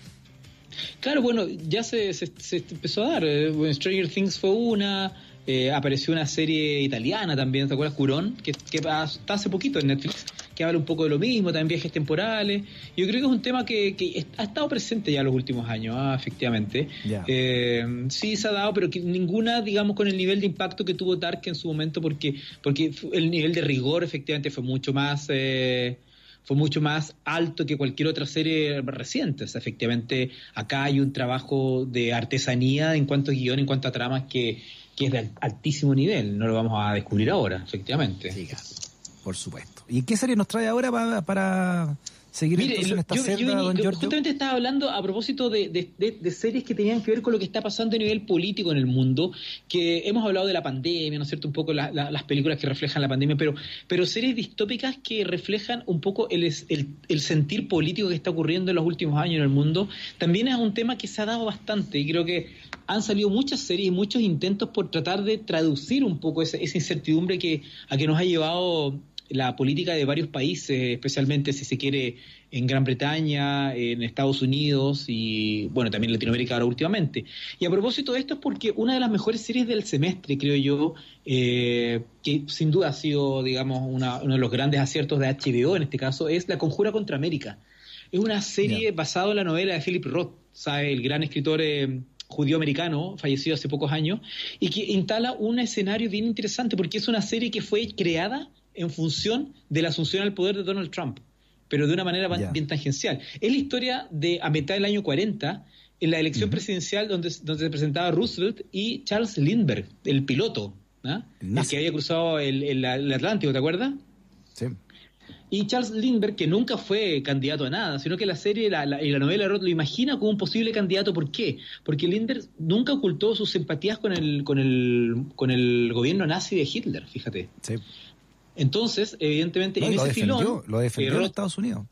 Claro, bueno, ya se, se- se empezó a dar. eh, Stranger Things fue una, eh, apareció una serie italiana también, ¿te acuerdas? Curón, que, que está hace poquito en Netflix, que habla un poco de lo mismo, también viajes temporales. Yo creo que es un tema que, que ha estado presente ya en los últimos años, ah, efectivamente. Eh, sí se ha dado, pero que ninguna, digamos, con el nivel de impacto que tuvo Dark en su momento, porque, porque el nivel de rigor efectivamente fue mucho más... eh, fue mucho más alto que cualquier otra serie reciente. O sea, efectivamente, acá hay un trabajo de artesanía en cuanto a guion, en cuanto a tramas, que, que es de al- altísimo nivel. No lo vamos a descubrir ahora, efectivamente. Siga, por supuesto. ¿Y qué serie nos trae ahora para, para seguir Mire, entonces en esta yo- yo celda, vení- don yo justamente estaba hablando a propósito de, de- de- de series que tenían que ver con lo que está pasando a nivel político en el mundo, que hemos hablado de la pandemia, ¿no es cierto? Un poco la- la- las películas que reflejan la pandemia, pero, pero series distópicas que reflejan un poco el, el, el sentir político que está ocurriendo en los últimos años en el mundo, también es un tema que se ha dado bastante y creo que han salido muchas series y muchos intentos por tratar de traducir un poco esa, esa incertidumbre que, a que nos ha llevado la política de varios países, especialmente si se quiere en Gran Bretaña, en Estados Unidos y bueno, también en Latinoamérica ahora últimamente. Y a propósito de esto es porque una de las mejores series del semestre, creo yo, eh, que sin duda ha sido, digamos, una- uno de los grandes aciertos de HBO en este caso, es La Conjura contra América. Es una serie Ya. basada en la novela de Philip Roth, ¿sabe? el gran escritor eh, judío americano, fallecido hace pocos años, y que instala un escenario bien interesante porque es una serie que fue creada en función de la asunción al poder de Donald Trump, pero de una manera bien tangencial. Es la historia de a mitad del año 40, en la elección presidencial donde, donde se presentaba Roosevelt y Charles Lindbergh, el piloto, ¿ah? El que había cruzado el, el- el Atlántico, ¿te acuerdas? Sí. Y Charles Lindbergh, que nunca fue candidato a nada, sino que la serie la, la- y la novela de Roth lo imagina como un posible candidato. ¿Por qué? Porque Lindbergh nunca ocultó sus simpatías con el, con el, con el gobierno nazi de Hitler, fíjate. sí. Entonces, evidentemente, No, en ese defendió, filón. lo defendió eh, en Estados Unidos.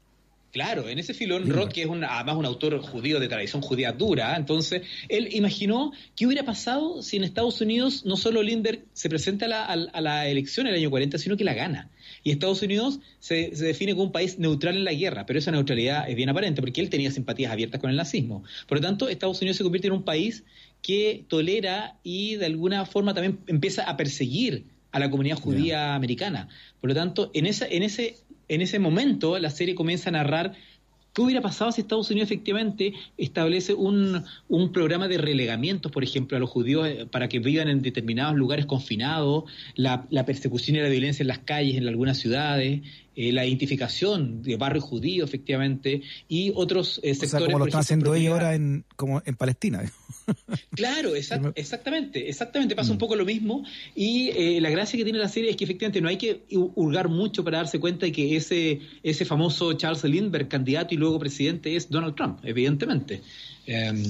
Claro, en ese filón, Lindbergh. Roth, que es un- además un autor judío de tradición judía dura, entonces él imaginó qué hubiera pasado si en Estados Unidos no solo Lindbergh se presenta a la, a- a la elección en el año 40, sino que la gana. Y Estados Unidos se, se define como un país neutral en la guerra, pero esa neutralidad es bien aparente porque él tenía simpatías abiertas con el nazismo. Por lo tanto, Estados Unidos se convierte en un país que tolera y de alguna forma también empieza a perseguir a la comunidad judía americana. Por lo tanto, en, esa, en, ese, en ese momento la serie comienza a narrar qué hubiera pasado si Estados Unidos efectivamente establece un, un programa de relegamientos, por ejemplo, a los judíos eh, para que vivan en determinados lugares confinados, la, la persecución y la violencia en las calles en algunas ciudades, eh, la identificación de barrios judíos, efectivamente, y otros eh, O sectores. sea, como lo están haciendo ellos ahora en, como en Palestina. Claro, exact- exactamente, exactamente, pasa un poco lo mismo y eh, la gracia que tiene la serie es que efectivamente no hay que hu- hurgar mucho para darse cuenta de que ese, ese famoso Charles Lindbergh, candidato y luego presidente, es Donald Trump, evidentemente. Eh,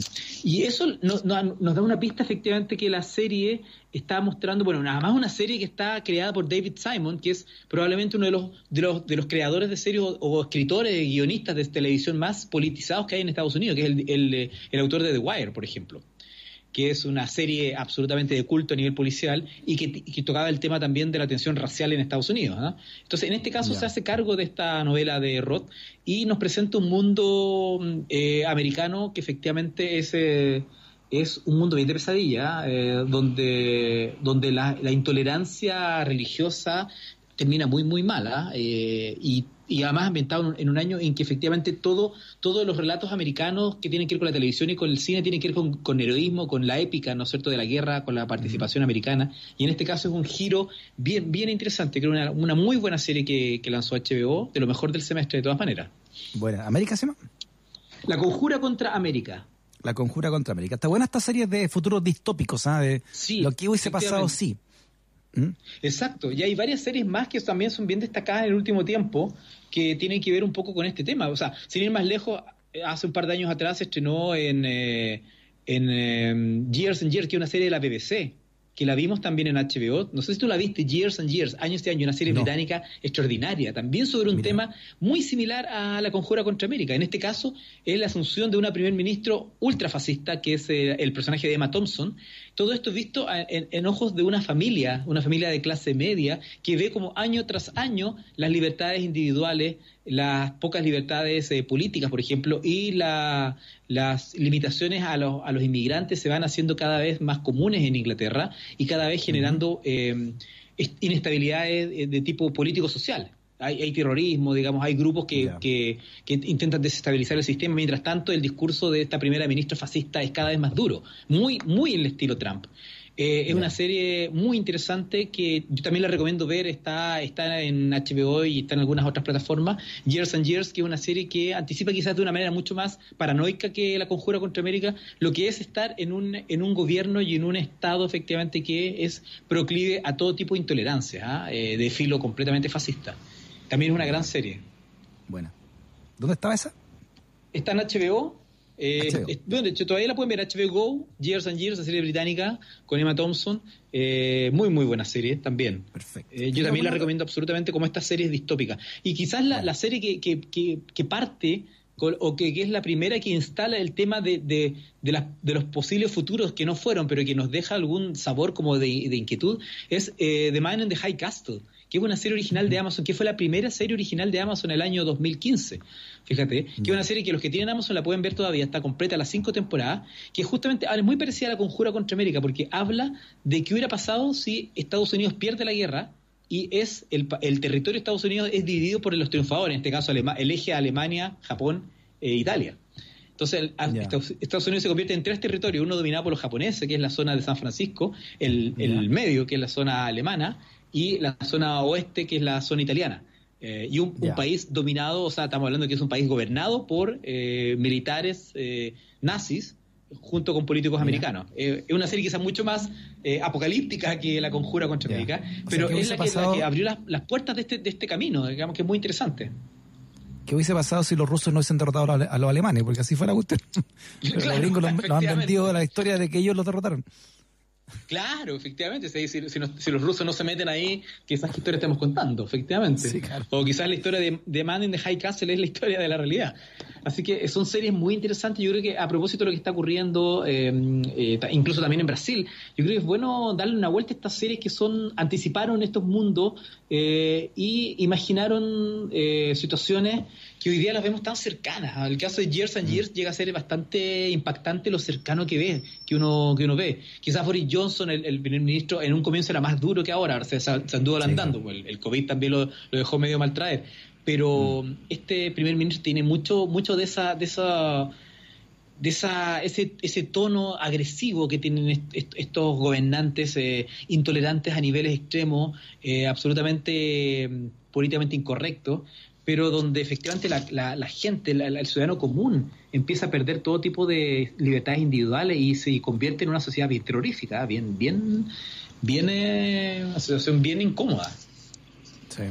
y eso no- no- nos da una pista efectivamente que la serie está mostrando, bueno, nada más una serie que está creada por David Simon, que es probablemente uno de los, de los, creadores de series o, o escritores, guionistas de televisión más politizados que hay en Estados Unidos, que es el, el, el autor de The Wire, por ejemplo que es una serie absolutamente de culto a nivel policial y que, tocaba el tema también de la tensión racial en Estados Unidos. ¿ah? Entonces, en este caso se hace cargo de esta novela de Roth y nos presenta un mundo mm, eh, americano que efectivamente es, eh, es un mundo bien de pesadilla, eh, donde, donde la, la intolerancia religiosa termina muy, muy mala eh, y, y además ambientado en un, año en que efectivamente todo, todos los relatos americanos que tienen que ver con la televisión y con el cine tienen que ver con, con heroísmo, con la épica, ¿no es cierto?, de la guerra, con la participación americana. Y en este caso es un giro bien, bien interesante, creo una, una muy buena serie que, que lanzó HBO, de lo mejor del semestre de todas maneras. Bueno, ¿América se llama? La conjura contra América. La Conjura contra América. Está buena esta serie de futuros distópicos, ¿sabes? Sí, Lo que hubiese pasado, sí. ¿Mm? Exacto, y hay varias series más que también son bien destacadas en el último tiempo que tienen que ver un poco con este tema. O sea, sin ir más lejos, hace un par de años atrás se estrenó en, eh, en eh, Years and Years, que es una serie de la BBC, que la vimos también en HBO. No sé si tú la viste, Years and Years, años y años, una serie No. británica extraordinaria, también sobre un Mira. tema muy similar a la conjura contra América. En este caso, es la asunción de una primer ministro ultrafascista, que es eh, el personaje de Emma Thompson. Todo esto visto a- en, en ojos de una familia, una familia de clase media, que ve como año tras año las libertades individuales, las pocas libertades eh, políticas, por ejemplo, y la- las limitaciones a los, a los inmigrantes se van haciendo cada vez más comunes en Inglaterra y cada vez generando eh, est- inestabilidades eh, de tipo político-social. Hay, hay terrorismo, digamos, hay grupos que, Ya. que, que intentan desestabilizar el sistema. Mientras tanto, el discurso de esta primera ministra fascista es cada vez más duro, muy, muy en el estilo Trump. Eh, es una serie muy interesante que yo también la recomiendo ver. Está, está en HBO y está en algunas otras plataformas. Years and Years, que es una serie que anticipa quizás de una manera mucho más paranoica que La Conjura contra América, lo que es estar en un, en un gobierno y en un Estado efectivamente que es proclive a todo tipo de intolerancia, ¿ah? Eh, de filo completamente fascista. También es una gran serie. Buena. ¿Dónde estaba esa? Está en HBO. eh, HBO. es- bueno, de hecho, todavía la pueden ver HBO Go, Years and Years, la serie británica con Emma Thompson. eh, muy, muy buena serie también. Perfecto. Eh, yo también la recomiendo absolutamente como estas series distópicas. Y quizás la, la serie que, que, que, que parte o que, que es la primera que instala el tema de, de, de, las- de los posibles futuros que no fueron, pero que nos deja algún sabor como de, de inquietud, es eh, The Man in the High Castle, que es una serie original de Amazon, que fue la primera serie original de Amazon en el año 2015. Fíjate, que es una serie que los que tienen Amazon la pueden ver todavía, está completa las cinco temporadas, que justamente es muy parecida a la Conjura contra América, porque habla de qué hubiera pasado si Estados Unidos pierde la guerra y es el, el territorio de Estados Unidos es dividido por los triunfadores, en este caso Alema- el eje Alemania, Japón e Italia. Entonces. Estados, Unidos se convierte en tres territorios, uno dominado por los japoneses, que es la zona de San Francisco, el, medio, que es la zona alemana, y la zona oeste, que es la zona italiana. Eh, y un, país dominado, o sea, estamos hablando que es un país gobernado por eh, militares eh, nazis junto con políticos americanos. Eh, es una serie quizás mucho más apocalíptica que la Conjura contra. América, O pero es la que, la pasado- que abrió las, las puertas de este, de este camino, digamos que es muy interesante. ¿Qué hubiese pasado si los rusos no hubiesen derrotado a los, alemanes? Porque así fuera usted. Pero los gringos los, los han vendido la historia de que ellos los derrotaron. Claro, efectivamente. Si, si- si nos- si los rusos no se meten ahí, quizás qué historia estamos contando, efectivamente. Sí, claro. O quizás la historia de, de Man in the High Castle es la historia de la realidad. Así que son series muy interesantes. Yo creo que a propósito de lo que está ocurriendo, eh, eh, incluso también en Brasil, yo creo que es bueno darle una vuelta a estas series que son anticiparon estos mundos eh, y imaginaron eh, situaciones que hoy día las vemos tan cercanas. El caso de Years and Years llega a ser bastante impactante lo cercano que ve, que uno, que uno ve. Quizás Boris Johnson, el, el primer ministro, en un comienzo era más duro que ahora, se, se anduvo adelantando, pues el, el COVID también lo, lo dejó medio mal traer. Pero este primer ministro tiene mucho, mucho de esa, de esa de esa, ese, ese tono agresivo que tienen est- est- estos gobernantes eh, intolerantes a niveles extremos, eh, absolutamente mm, políticamente incorrectos, pero donde efectivamente la, la- la gente, la- el ciudadano común, empieza a perder todo tipo de libertades individuales y se convierte en una sociedad bien terrorífica, bien, bien, bien, eh, una situación bien incómoda. Sí.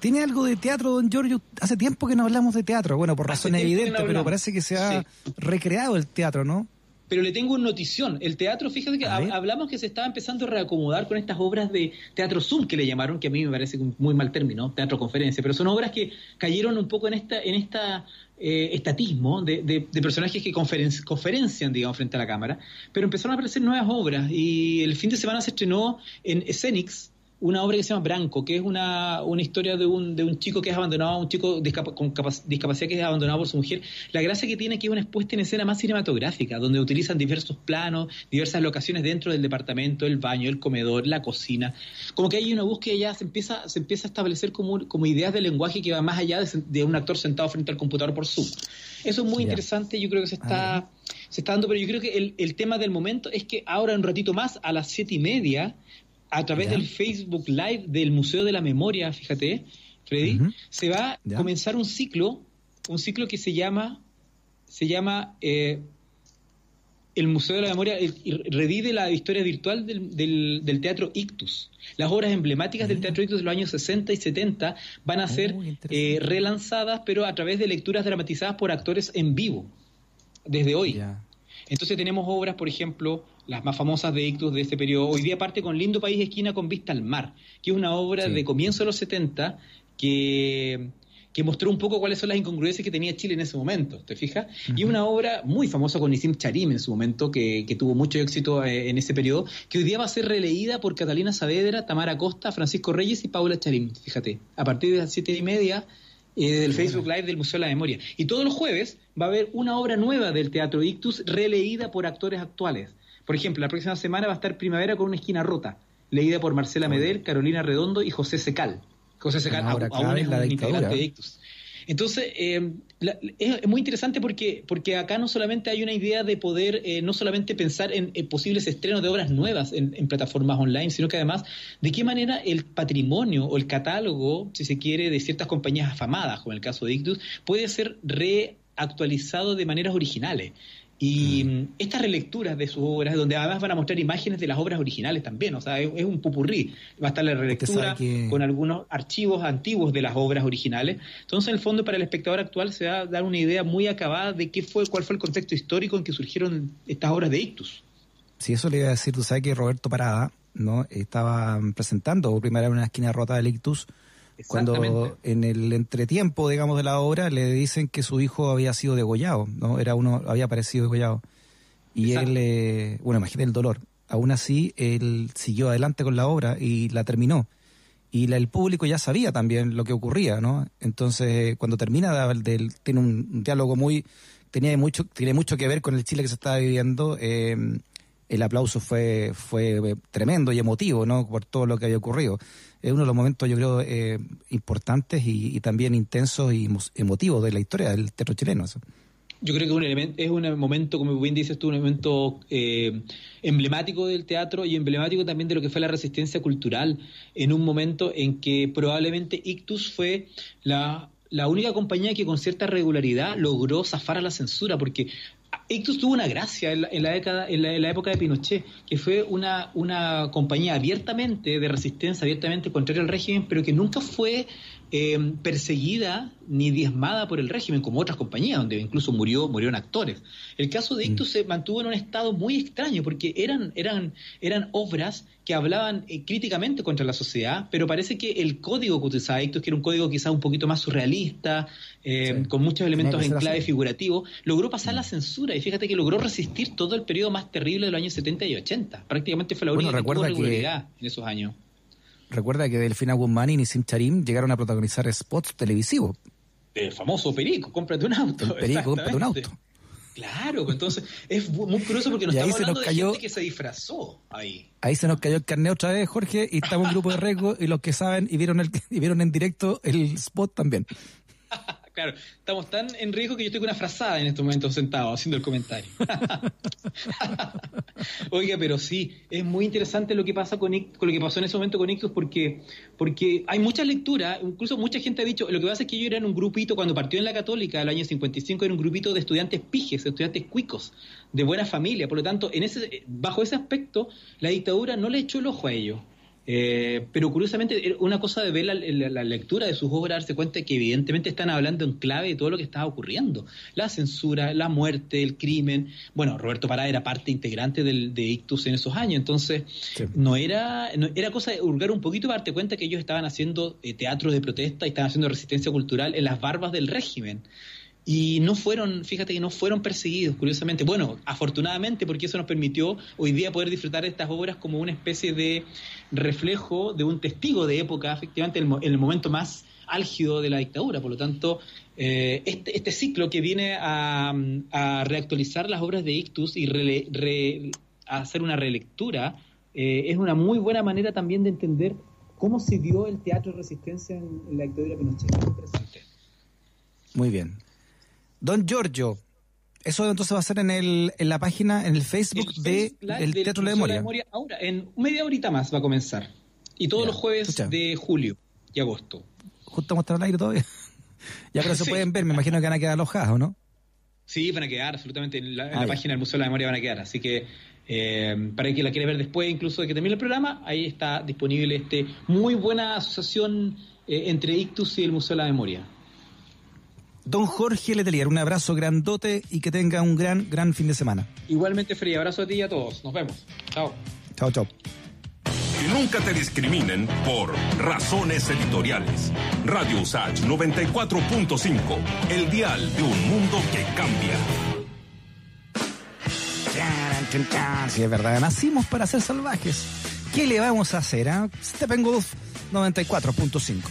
¿Tiene algo de teatro, don Giorgio? Hace tiempo que no hablamos de teatro. Bueno, por razones no evidentes, pero parece que se ha Sí. recreado el teatro, ¿no? Pero le tengo una notición. El teatro, fíjate que hablamos que se estaba empezando a reacomodar con estas obras de teatro Zoom que le llamaron, que a mí me parece un muy mal término, teatro conferencia, pero son obras que cayeron un poco en esta, en esta eh, estatismo de, de- de personajes que conferen- conferencian, digamos, frente a la cámara, pero empezaron a aparecer nuevas obras y el fin de semana se estrenó en Escenix una obra que se llama Branco, que es una, una historia de un, de un chico que es abandonado, un chico discapa- con capac- discapacidad que es abandonado por su mujer. La gracia que tiene es que es una expuesta en escena más cinematográfica, donde utilizan diversos planos, diversas locaciones dentro del departamento, el baño, el comedor, la cocina. Como que hay una búsqueda ya, se empieza, se empieza a establecer como, como ideas de lenguaje que va más allá de, de un actor sentado frente al computador por Zoom. Eso es muy interesante, yo creo que se está, se está dando, pero yo creo que el, el tema del momento es que ahora un ratito más, a las siete y media, a través Ya. del Facebook Live del Museo de la Memoria, fíjate, Freddy, se va a Ya. comenzar un ciclo, un ciclo que se llama, se llama eh, el Museo de la Memoria y revive la historia virtual del, del- del teatro Ictus. Las obras emblemáticas del teatro Ictus de los años 60 y 70 van a ser Oh, interesante. eh, relanzadas, pero a través de lecturas dramatizadas por actores en vivo, desde hoy. Entonces tenemos obras, por ejemplo, las más famosas de Ictus de este periodo. Hoy día parte con Lindo País Esquina con Vista al Mar, que es una obra Sí. de comienzo de los 70 que, que mostró un poco cuáles son las incongruencias que tenía Chile en ese momento, ¿te fijas? Y una obra muy famosa con Isim Charim en su momento, que, que tuvo mucho éxito eh, en ese periodo, que hoy día va a ser releída por Catalina Saavedra, Tamara Costa, Francisco Reyes y Paula Charim, fíjate, a partir de las siete y media eh, del Facebook Live del Museo de la Memoria. Y todos los jueves va a haber una obra nueva del Teatro Ictus releída por actores actuales. Por ejemplo, la próxima semana va a estar Primavera con una esquina rota, leída por Marcela Medel, Carolina Redondo y José Secal. José Secal aún- es en la un integrante de Ictus. Entonces, eh, la- es, muy interesante porque, porque acá no solamente hay una idea de poder, eh, no solamente pensar en, en posibles estrenos de obras nuevas en, en plataformas online, sino que además de qué manera el patrimonio o el catálogo, si se quiere, de ciertas compañías afamadas, como el caso de Ictus, puede ser reactualizado de maneras originales. Y mm, estas relecturas de sus obras, donde además van a mostrar imágenes de las obras originales también, o sea, es, es un pupurrí. Va a estar la relectura que- con algunos archivos antiguos de las obras originales. Entonces, en el fondo, para el espectador actual se va a dar una idea muy acabada de qué fue, cuál fue el contexto histórico en que surgieron estas obras de Ictus. Si eso le iba a decir, tú sabes que Roberto Parada, ¿no? Estaba presentando por primera vez una esquina rota del ictus, cuando en el entretiempo, digamos, de la obra le dicen que su hijo había sido degollado, ¿no? Era uno, había aparecido degollado. Y Exacto. él, eh, bueno, imagínate el dolor. Aún así, él siguió adelante con la obra y la terminó. Y la- el público ya sabía también lo que ocurría, ¿no? Entonces, cuando termina, de- del- tiene un, un diálogo muy, tenía mucho, tiene mucho que ver con el Chile que se estaba viviendo. eh, el aplauso fue, fue eh, tremendo y emotivo, ¿no? Por todo lo que había ocurrido. Es uno de los momentos, yo creo, eh, importantes y, también intensos y emo- emotivos de la historia del teatro chileno. Yo creo que un elemento, es un momento, como bien dices tú, un momento eh, emblemático del teatro y emblemático también de lo que fue la resistencia cultural, en un momento en que probablemente Ictus fue la, la única compañía que con cierta regularidad logró zafar a la censura, porque Ictus tuvo una gracia en la, en la década, en la, en la época de Pinochet, que fue una, una compañía abiertamente de resistencia, abiertamente contraria al régimen, pero que nunca fue eh, perseguida ni diezmada por el régimen, como otras compañías, donde incluso murió, murieron actores. El caso de Ictus se mantuvo en un estado muy extraño, porque eran, eran, eran obras que hablaban eh, críticamente contra la sociedad, pero parece que el código que utilizaba Ictus, que era un código quizás un poquito más surrealista, eh, Sí. con muchos elementos en clave figurativo, logró pasar la censura y fíjate que logró resistir todo el periodo más terrible de los años 70 y 80. Prácticamente fue la Bueno, única que tuvo que- regularidad en esos años. Recuerda que Delfina Guzmán y Nissim Charim llegaron a protagonizar spots televisivos. El famoso Perico, cómprate un auto. El Perico, cómprate un auto. Claro, pues entonces es muy curioso porque nos Y ahí estamos se nos hablando de cayó- gente que se disfrazó ahí. Ahí se nos cayó el carnet otra vez, Jorge, y estamos en grupo de riesgo y los que saben y vieron, el, y vieron en directo el spot también. Claro, estamos tan en riesgo que yo estoy con una frazada en este momento sentado haciendo el comentario. Oiga, pero sí, es muy interesante lo que pasa con, con lo que pasó en ese momento con Ictus porque, porque hay muchas lecturas, incluso mucha gente ha dicho, lo que pasa es que ellos eran un grupito, cuando partió en la católica el año 55, era un grupito de estudiantes pijes, estudiantes cuicos, de buena familia, por lo tanto, en ese, bajo ese aspecto, la dictadura no le echó el ojo a ellos. Eh, pero curiosamente, era una cosa de ver la, la- la lectura de sus obras, darse cuenta que evidentemente están hablando en clave de todo lo que estaba ocurriendo. La censura, la muerte, el crimen. Bueno, Roberto Pará era parte integrante del, de Ictus en esos años, entonces Sí. no era no- era cosa de hurgar un poquito para darte cuenta que ellos estaban haciendo eh, teatro de protesta y estaban haciendo resistencia cultural en las barbas del régimen. Y no fueron, fíjate que no fueron perseguidos, curiosamente. Bueno, afortunadamente, porque eso nos permitió hoy día poder disfrutar de estas obras como una especie de reflejo de un testigo de época, efectivamente, en el, mo- en el momento más álgido de la dictadura. Por lo tanto, eh, este, este ciclo que viene a, reactualizar las obras de Ictus y re- a hacer una relectura, eh, es una muy buena manera también de entender cómo se dio el teatro de resistencia en, en la dictadura Pinochet. Muy bien. Don Giorgio, eso entonces va a ser en, el, en la página, en el Facebook El de, del Teatro de la de Memoria. Ahora, en media horita más va a comenzar. Y todos Ya, los jueves escucha. de julio y agosto. Justo mostrar al aire todavía. ya, pero se Sí. pueden ver, me imagino que van a quedar alojadas, ¿o no? Sí, van a quedar, absolutamente. En la, en Ah, la página del Museo de la Memoria van a quedar. Así que, eh, para el que la quiere ver después, incluso de que termine el programa, ahí está disponible este muy buena asociación eh, entre Ictus y el Museo de la Memoria. Don Jorge Letelier, un abrazo grandote y que tenga un gran, gran fin de semana. Igualmente, Free, abrazo a ti y a todos. Nos vemos. Chao. Chao, chao. Que nunca te discriminen por razones editoriales. Radio Usach 94.5, el dial de un mundo que cambia. Sí, es verdad, nacimos para ser salvajes. ¿Qué le vamos a hacer? ah? Steppenwolf 94.5.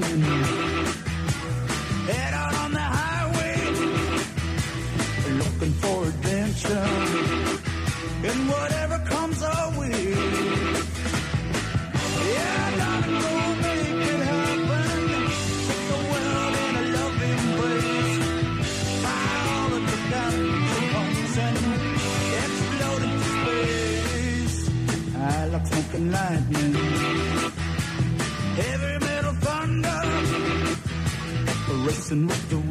running. Head out on the highway, looking for adventure. And whatever comes our way. Yeah, darling, go make it happen. Take the world in a loving embrace. Fire all of the guns and explode into space. I like smoking lightning racing with the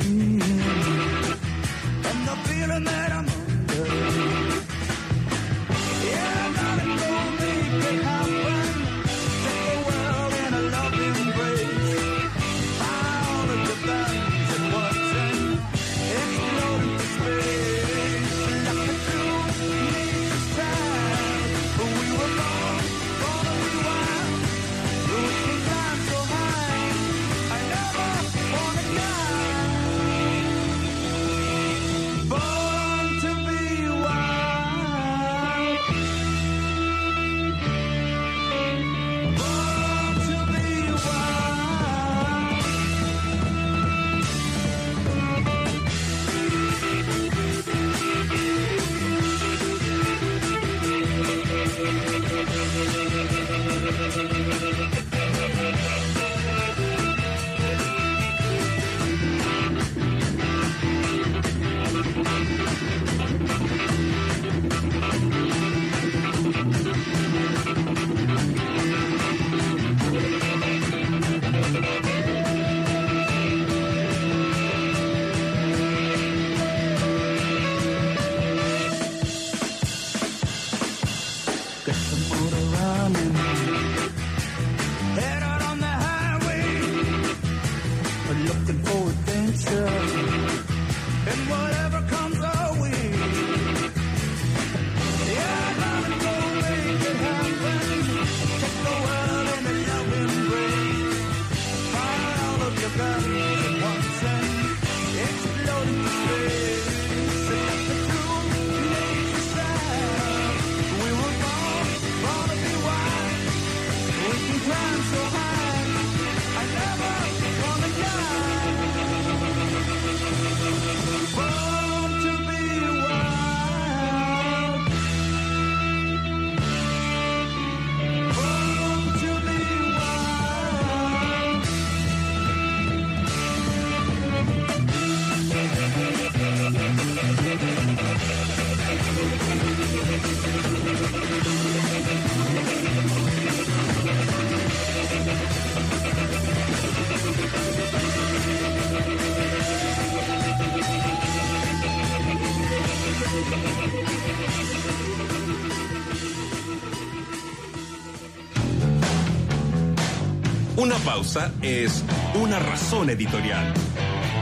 pausa es una razón editorial.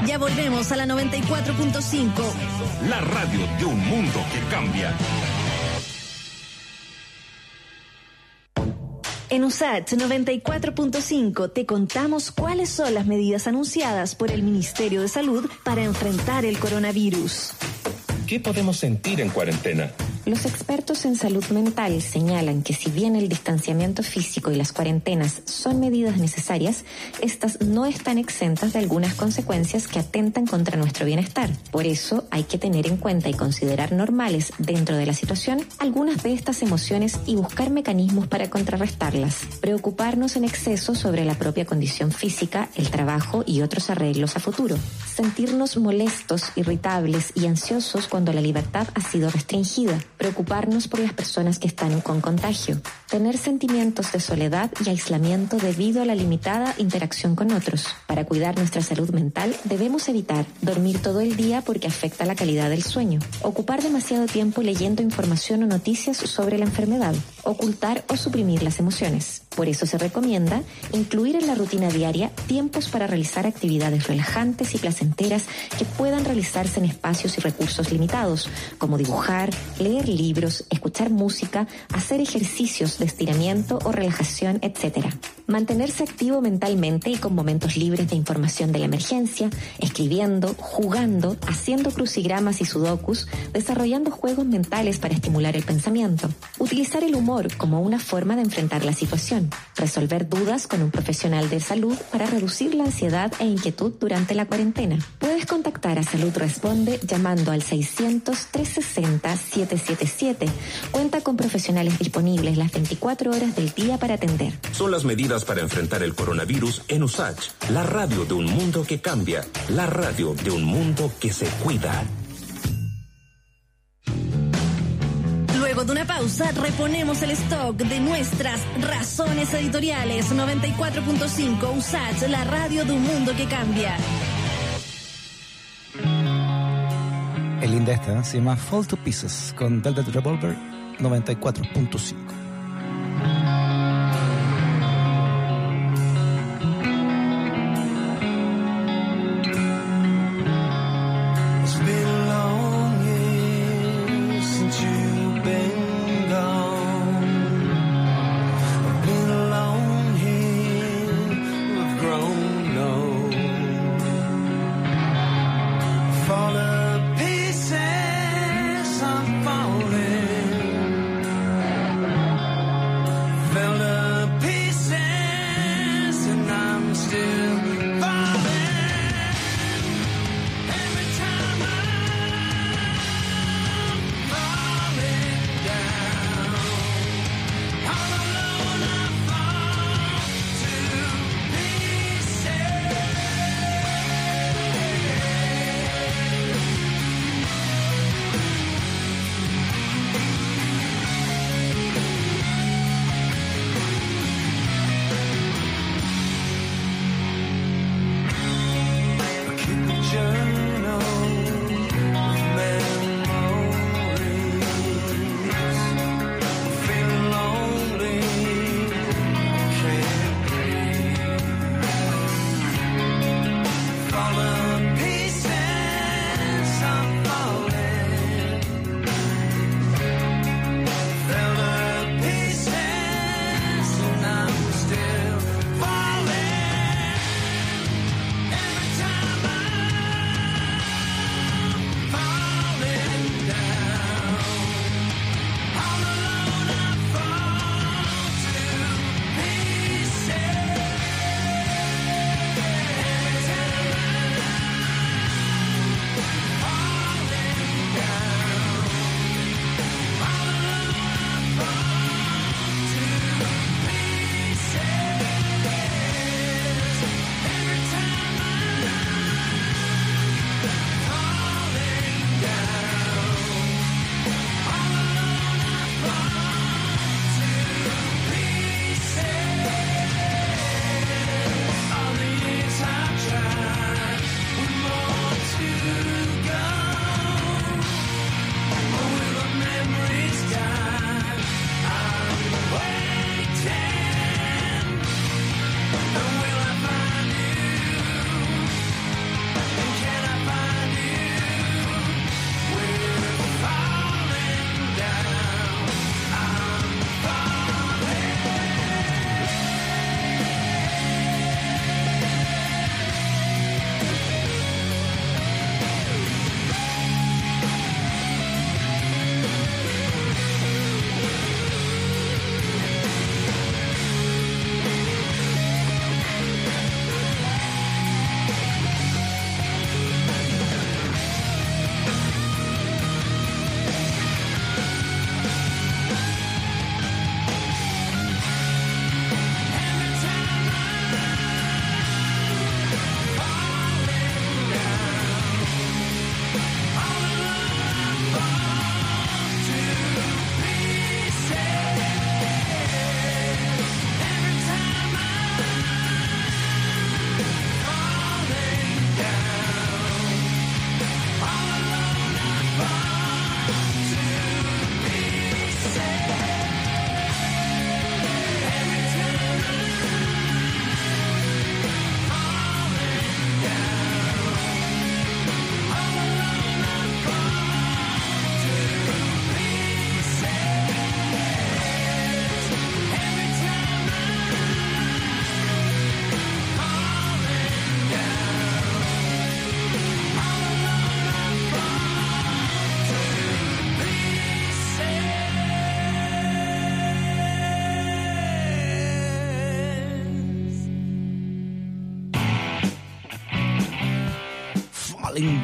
Ya volvemos a la 94.5. La radio de un mundo que cambia. En USAT 94.5 te contamos cuáles son las medidas anunciadas por el Ministerio de Salud para enfrentar el coronavirus. ¿Qué podemos sentir en cuarentena? Los expertos en salud mental señalan que si bien el distanciamiento físico y las cuarentenas son medidas necesarias, estas no están exentas de algunas consecuencias que atentan contra nuestro bienestar. Por eso hay que tener en cuenta y considerar normales dentro de la situación algunas de estas emociones y buscar mecanismos para contrarrestarlas. Preocuparnos en exceso sobre la propia condición física, el trabajo y otros arreglos a futuro. Sentirnos molestos, irritables y ansiosos cuando la libertad ha sido restringida preocuparnos por las personas que están con contagio, tener sentimientos de soledad y aislamiento debido a la limitada interacción con otros. Para cuidar nuestra salud mental debemos evitar dormir todo el día porque afecta la calidad del sueño, ocupar demasiado tiempo leyendo información o noticias sobre la enfermedad, ocultar o suprimir las emociones. Por eso se recomienda incluir en la rutina diaria tiempos para realizar actividades relajantes y placenteras que puedan realizarse en espacios y recursos limitados, como dibujar, leer libros, escuchar música, hacer ejercicios de estiramiento o relajación, etc. Mantenerse activo mentalmente y con momentos libres de información de la emergencia, escribiendo, jugando, haciendo crucigramas y sudokus, desarrollando juegos mentales para estimular el pensamiento. Utilizar el humor como una forma de enfrentar la situación. Resolver dudas con un profesional de salud para reducir la ansiedad e inquietud durante la cuarentena. Puedes contactar a Salud Responde llamando al 600-360-777. Cuenta con profesionales disponibles las 24 horas del día para atender. Son las medidas para enfrentar el coronavirus en USACH, la radio de un mundo que cambia, la radio de un mundo que se cuida. Luego de una pausa, reponemos el stock de nuestras razones editoriales 94.5 USACH, la radio de un mundo que cambia. Es linda esta, se llama Fall to Pieces con Velvet Revolver 94.5.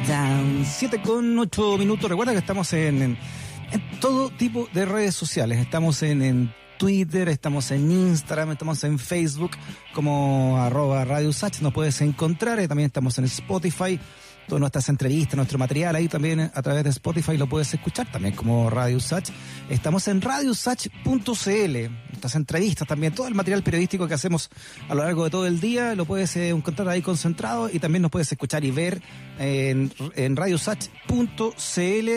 Down. 7 con 8 minutos. Recuerda que estamos en, en, en todo tipo de redes sociales. Estamos en, en, Twitter, estamos en Instagram, estamos en Facebook como arroba Radio Usach. Nos puedes encontrar. Y también estamos en Spotify. Nuestras entrevistas, nuestro material ahí también a través de Spotify lo puedes escuchar también como Radio Usach. Estamos en radiosach.cl. Nuestras entrevistas también, todo el material periodístico que hacemos a lo largo de todo el día lo puedes eh, encontrar ahí concentrado y también nos puedes escuchar y ver en, en radiosach.cl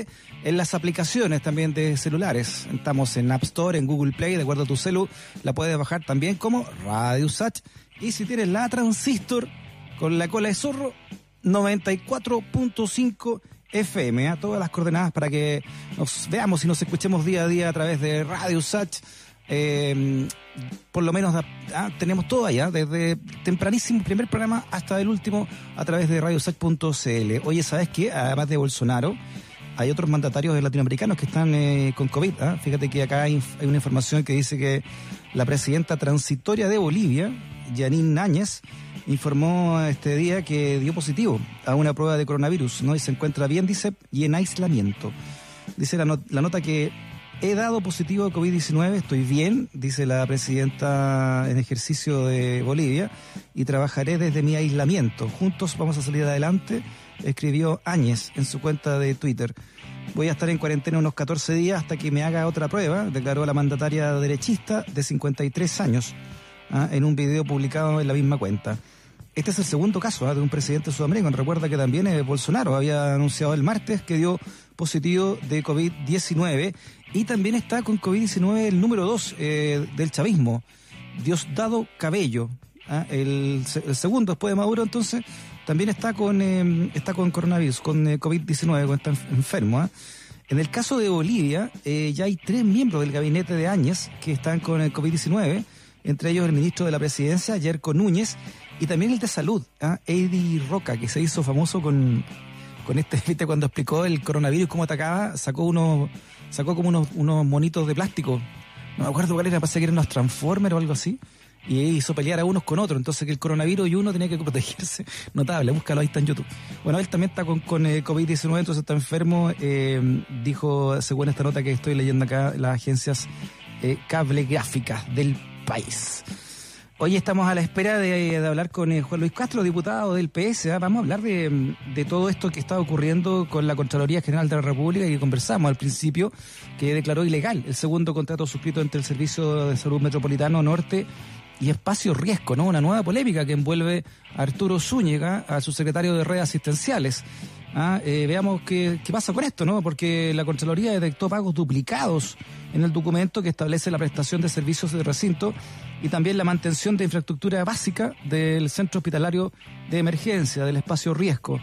en las aplicaciones también de celulares. Estamos en App Store, en Google Play, de acuerdo a tu celu, la puedes bajar también como Radio Sach. Y si tienes la transistor con la cola de zorro, 94.5 FM, a todas las coordenadas para que nos veamos y nos escuchemos día a día a través de Radio Sach. Eh, por lo menos ah, tenemos todo allá, desde tempranísimo primer programa hasta el último a través de radiosach.cl. Oye, ¿sabes qué? Además de Bolsonaro, hay otros mandatarios latinoamericanos que están eh, con COVID. ¿eh? Fíjate que acá hay, hay, una información que dice que la presidenta transitoria de Bolivia, Janine Áñez, informó este día que dio positivo a una prueba de coronavirus, ¿no? Y se encuentra bien, dice, y en aislamiento. Dice la, not la nota que he dado positivo a COVID-19, estoy bien, dice la presidenta en ejercicio de Bolivia, y trabajaré desde mi aislamiento. Juntos vamos a salir adelante, escribió Áñez en su cuenta de Twitter. Voy a estar en cuarentena unos 14 días hasta que me haga otra prueba, declaró la mandataria derechista de 53 años ¿ah? en un video publicado en la misma cuenta. Este es el segundo caso ¿ah? de un presidente sudamericano. Recuerda que también eh, Bolsonaro había anunciado el martes que dio positivo de COVID-19 y también está con COVID-19 el número 2 eh, del chavismo, Diosdado Cabello. ¿ah? El, segundo después de Maduro, entonces, también está con, eh, está con coronavirus, con eh, COVID-19, con está enfermo. ¿ah? En el caso de Bolivia, eh, ya hay tres miembros del gabinete de Áñez que están con el COVID-19, entre ellos el ministro de la Presidencia, Yerko Núñez, y también el de Salud, ¿ah? Eddie Roca, que se hizo famoso con, con este, viste, cuando explicó el coronavirus cómo atacaba, sacó unos, sacó como unos, unos monitos de plástico. No me acuerdo cuál era, parece que eran unos Transformers o algo así. Y hizo pelear a unos con otros. Entonces que el coronavirus y uno tenía que protegerse. Notable, búscalo, ahí está en YouTube. Bueno, él también está con, con eh, COVID-19, entonces está enfermo. Eh, dijo, según esta nota que estoy leyendo acá, las agencias eh, cable gráficas del país. Hoy estamos a la espera de, hablar con eh, Juan Luis Castro, diputado del PS. ¿eh? Vamos a hablar de, todo esto que está ocurriendo con la Contraloría General de la República y conversamos al principio, que declaró ilegal el segundo contrato suscrito entre el Servicio de Salud Metropolitano Norte y Espacio Riesgo, ¿no? Una nueva polémica que envuelve a Arturo Zúñiga, a su secretario de redes asistenciales. ¿Ah? Eh, veamos qué, qué, pasa con esto, ¿no? Porque la Contraloría detectó pagos duplicados en el documento que establece la prestación de servicios de recinto y también la mantención de infraestructura básica del centro hospitalario de emergencia, del espacio riesgo.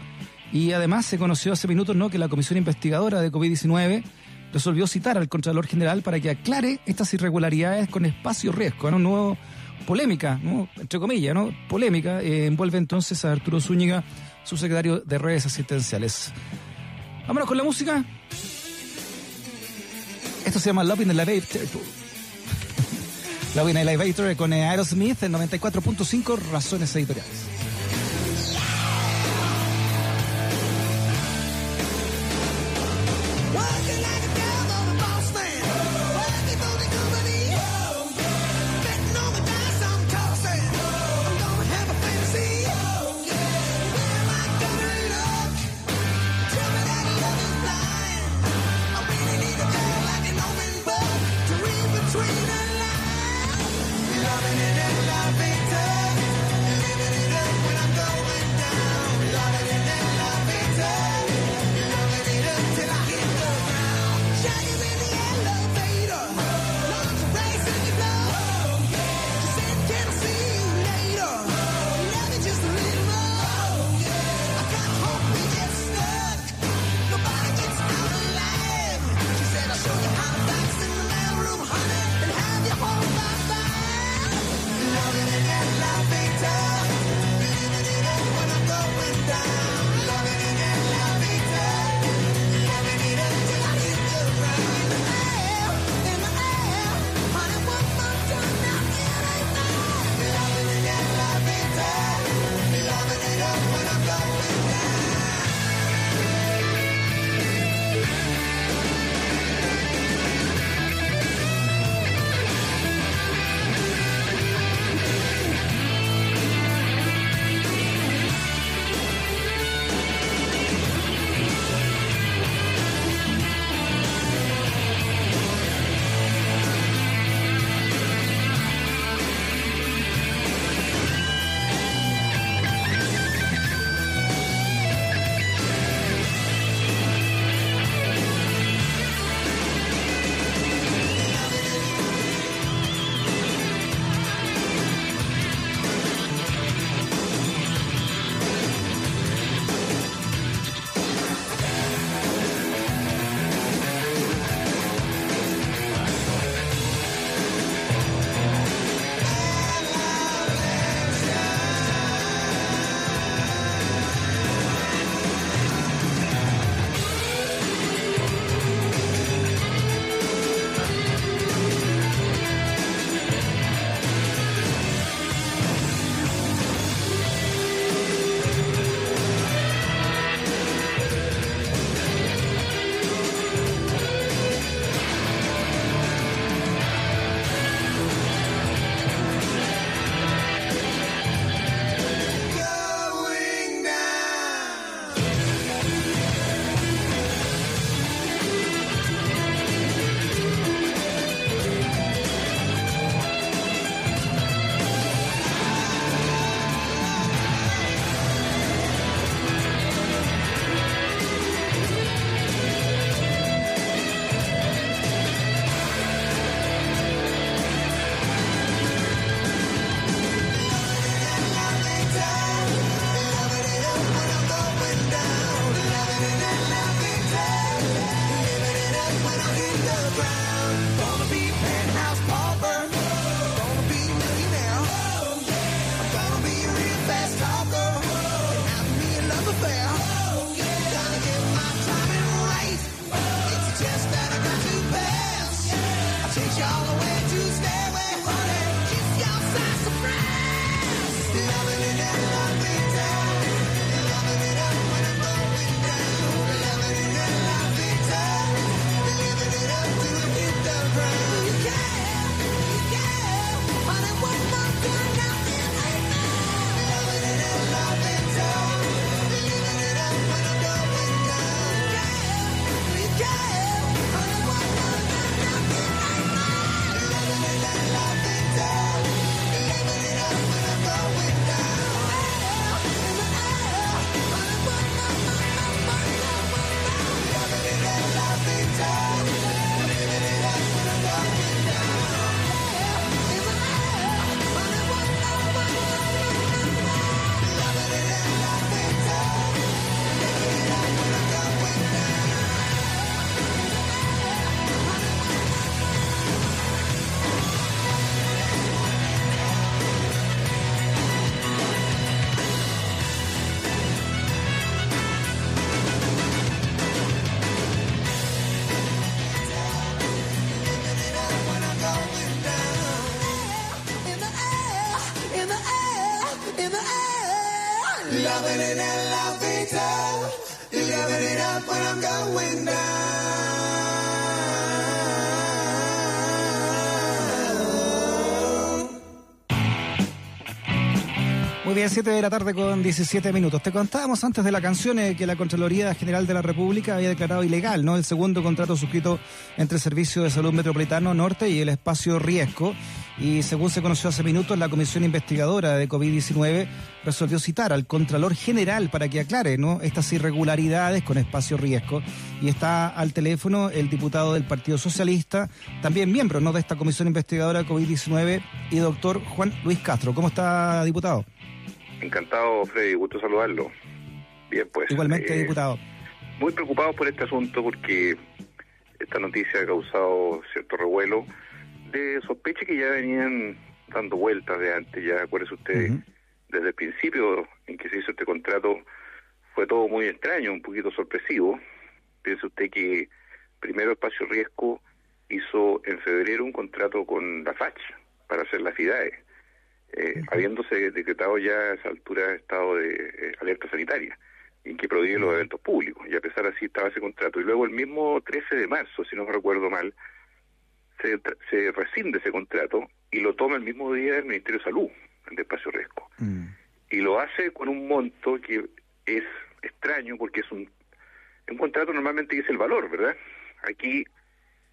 Y además se conoció hace minutos, ¿no? Que la Comisión Investigadora de COVID-19 resolvió citar al Contralor General para que aclare estas irregularidades con espacio riesgo, ¿no? Nuevo polémica, ¿no? entre comillas, ¿no? Polémica, eh, envuelve entonces a Arturo Zúñiga, su secretario de redes asistenciales. Vámonos con la música. Esto se llama Love in the Elevator. Love in the Elevator con Aerosmith en 94.5 Razones Editoriales. Muy bien, 7 de la tarde con 17 minutos. Te contábamos antes de la canción eh, que la Contraloría General de la República había declarado ilegal ¿no? el segundo contrato suscrito entre el Servicio de Salud Metropolitano Norte y el Espacio Riesgo. Y según se conoció hace minutos, la Comisión Investigadora de COVID-19 resolvió citar al Contralor General para que aclare ¿no? estas irregularidades con Espacio Riesgo. Y está al teléfono el diputado del Partido Socialista, también miembro ¿no? de esta Comisión Investigadora de COVID-19 y doctor Juan Luis Castro. ¿Cómo está, diputado? Encantado, Freddy, gusto saludarlo. Bien, pues. Igualmente, eh, diputado. Muy preocupado por este asunto porque esta noticia ha causado cierto revuelo de sospecha que ya venían dando vueltas de antes. Ya acuérdese usted, desde el principio en que se hizo este contrato fue todo muy extraño, un poquito sorpresivo. Piense usted que primero Espacio Riesgo hizo en febrero un contrato con la FACH para hacer las FIDAE eh, habiéndose decretado ya a esa altura estado de eh, alerta sanitaria, en que prohíbe los eventos públicos, y a pesar así estaba ese contrato. Y luego el mismo 13 de marzo, si no me recuerdo mal, se, se rescinde ese contrato y lo toma el mismo día el Ministerio de Salud, el de Espacio Riesgo. Y lo hace con un monto que es extraño porque es un, un contrato normalmente dice el valor, ¿verdad? Aquí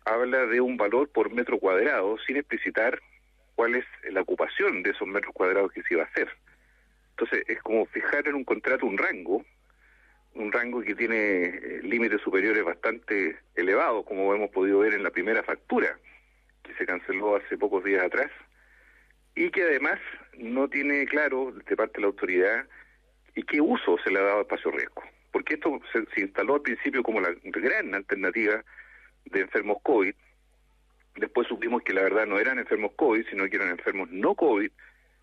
habla de un valor por metro cuadrado sin explicitar cuál es la ocupación de esos metros cuadrados que se iba a hacer. Entonces, es como fijar en un contrato un rango, un rango que tiene eh, límites superiores bastante elevados, como hemos podido ver en la primera factura, que se canceló hace pocos días atrás, y que además no tiene claro de parte de la autoridad y qué uso se le ha dado a espacio riesgo. Porque esto se, se instaló al principio como la gran alternativa de enfermos COVID, Después supimos que la verdad no eran enfermos COVID, sino que eran enfermos no COVID,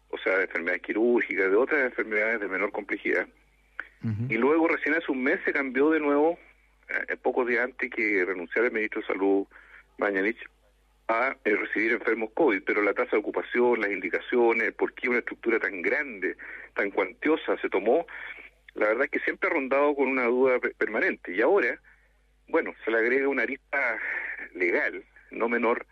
o sea, de enfermedades quirúrgicas, de otras enfermedades de menor complejidad. Y luego, recién hace un mes, se cambió de nuevo, eh, pocos días antes que renunciara el ministro de Salud, Mañanich, a eh, recibir enfermos COVID, pero la tasa de ocupación, las indicaciones, por qué una estructura tan grande, tan cuantiosa se tomó, la verdad es que siempre ha rondado con una duda pe- permanente. Y ahora, bueno, se le agrega una arista legal, no menor,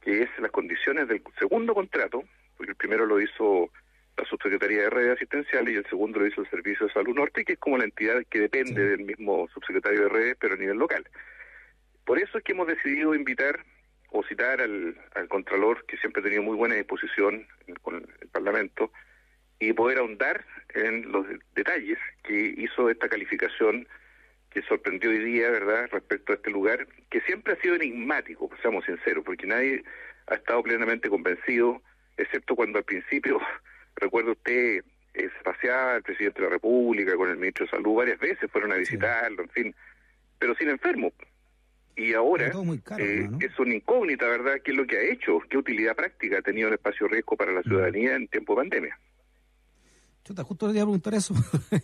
que es las condiciones del segundo contrato, porque el primero lo hizo la Subsecretaría de Redes Asistenciales y el segundo lo hizo el Servicio de Salud Norte, que es como la entidad que depende del mismo subsecretario de Redes, pero a nivel local. Por eso es que hemos decidido invitar o citar al, al Contralor, que siempre ha tenido muy buena disposición con el Parlamento, y poder ahondar en los de- detalles que hizo esta calificación que sorprendió hoy día, ¿verdad?, respecto a este lugar, que siempre ha sido enigmático, seamos sinceros, porque nadie ha estado plenamente convencido, excepto cuando al principio, recuerda usted, eh, se paseaba el presidente de la República con el ministro de Salud varias veces, fueron a visitarlo, en fin, pero sin enfermo. Y ahora eh, es una incógnita, ¿verdad?, qué es lo que ha hecho, qué utilidad práctica ha tenido el espacio riesgo para la ciudadanía en tiempo de pandemia. Chuta, justo le iba a preguntar eso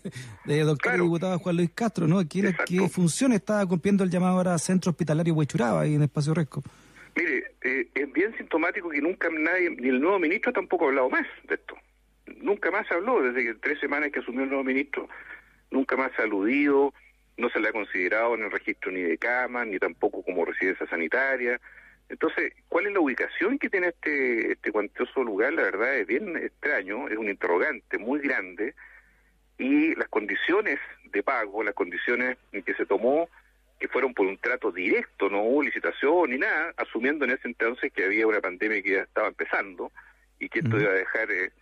de doctor y diputado Juan Luis Castro, ¿no? ¿Qué, qué función está cumpliendo el llamado ahora Centro Hospitalario Huechuraba ahí en Espacio Resco? Mire, eh, es bien sintomático que nunca nadie, ni el nuevo ministro tampoco ha hablado más de esto. Nunca más se habló, desde que tres semanas que asumió el nuevo ministro, nunca más se ha aludido, no se le ha considerado en el registro ni de cama, ni tampoco como residencia sanitaria. Entonces, ¿cuál es la ubicación que tiene este, este cuantioso lugar? La verdad es bien extraño, es un interrogante muy grande, y las condiciones de pago, las condiciones en que se tomó, que fueron por un trato directo, no hubo licitación ni nada, asumiendo en ese entonces que había una pandemia que ya estaba empezando y que esto iba a dejar eh,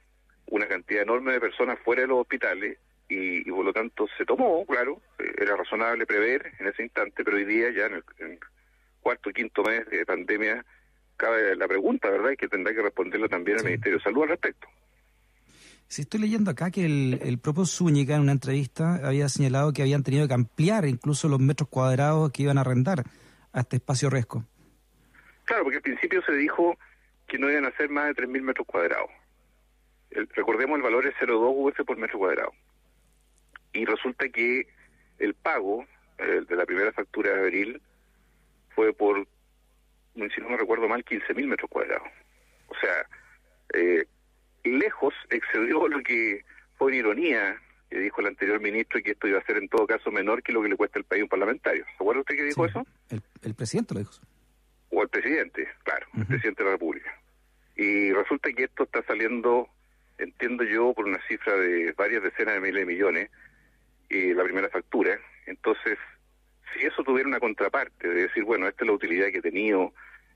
una cantidad enorme de personas fuera de los hospitales y, y por lo tanto se tomó, claro, eh, era razonable prever en ese instante, pero hoy día ya en el, en el cuarto o quinto mes de pandemia cabe la pregunta, ¿verdad? Y que tendrá que responderlo también el Ministerio de Salud al respecto. Si estoy leyendo acá que el, el propio Zúñiga en una entrevista había señalado que habían tenido que ampliar incluso los metros cuadrados que iban a arrendar a este espacio resco. Claro, porque al principio se dijo que no iban a ser más de 3.000 metros cuadrados. El- recordemos el valor es 0,2 UF por metro cuadrado. Y resulta que el pago eh, de la primera factura de abril fue por, si no me recuerdo mal, 15.000 metros cuadrados. O sea, eh, lejos excedió lo que fue una ironía que dijo el anterior ministro que esto iba a ser en todo caso menor que lo que le cuesta al país un parlamentario. ¿Se acuerda usted que dijo eso? El, el, presidente lo dijo. O el presidente, claro, el presidente de la República. Y resulta que esto está saliendo, entiendo yo, por una cifra de varias decenas de miles de millones, y la primera factura. Entonces, si eso tuviera una contraparte, de decir, bueno, esta es la utilidad que he tenido,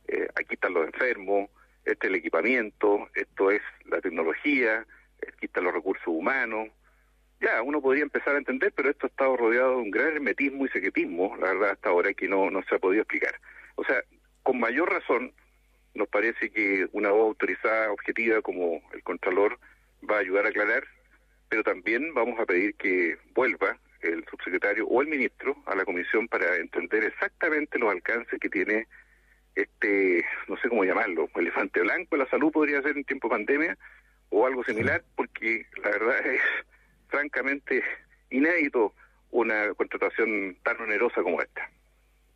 eh, aquí están los enfermos, este es el equipamiento, esto es la tecnología, aquí están los recursos humanos, ya, uno podría empezar a entender, pero esto ha estado rodeado de un gran hermetismo y secretismo, la verdad, hasta ahora, que no, no se ha podido explicar. O sea, con mayor razón, nos parece que una voz autorizada, objetiva, como el Contralor, va a ayudar a aclarar, pero también vamos a pedir que vuelva el subsecretario o el ministro a la comisión para entender exactamente los alcances que tiene este, no sé cómo llamarlo, elefante blanco la salud podría ser en tiempo de pandemia o algo similar, porque la verdad es francamente inédito una contratación tan onerosa como esta.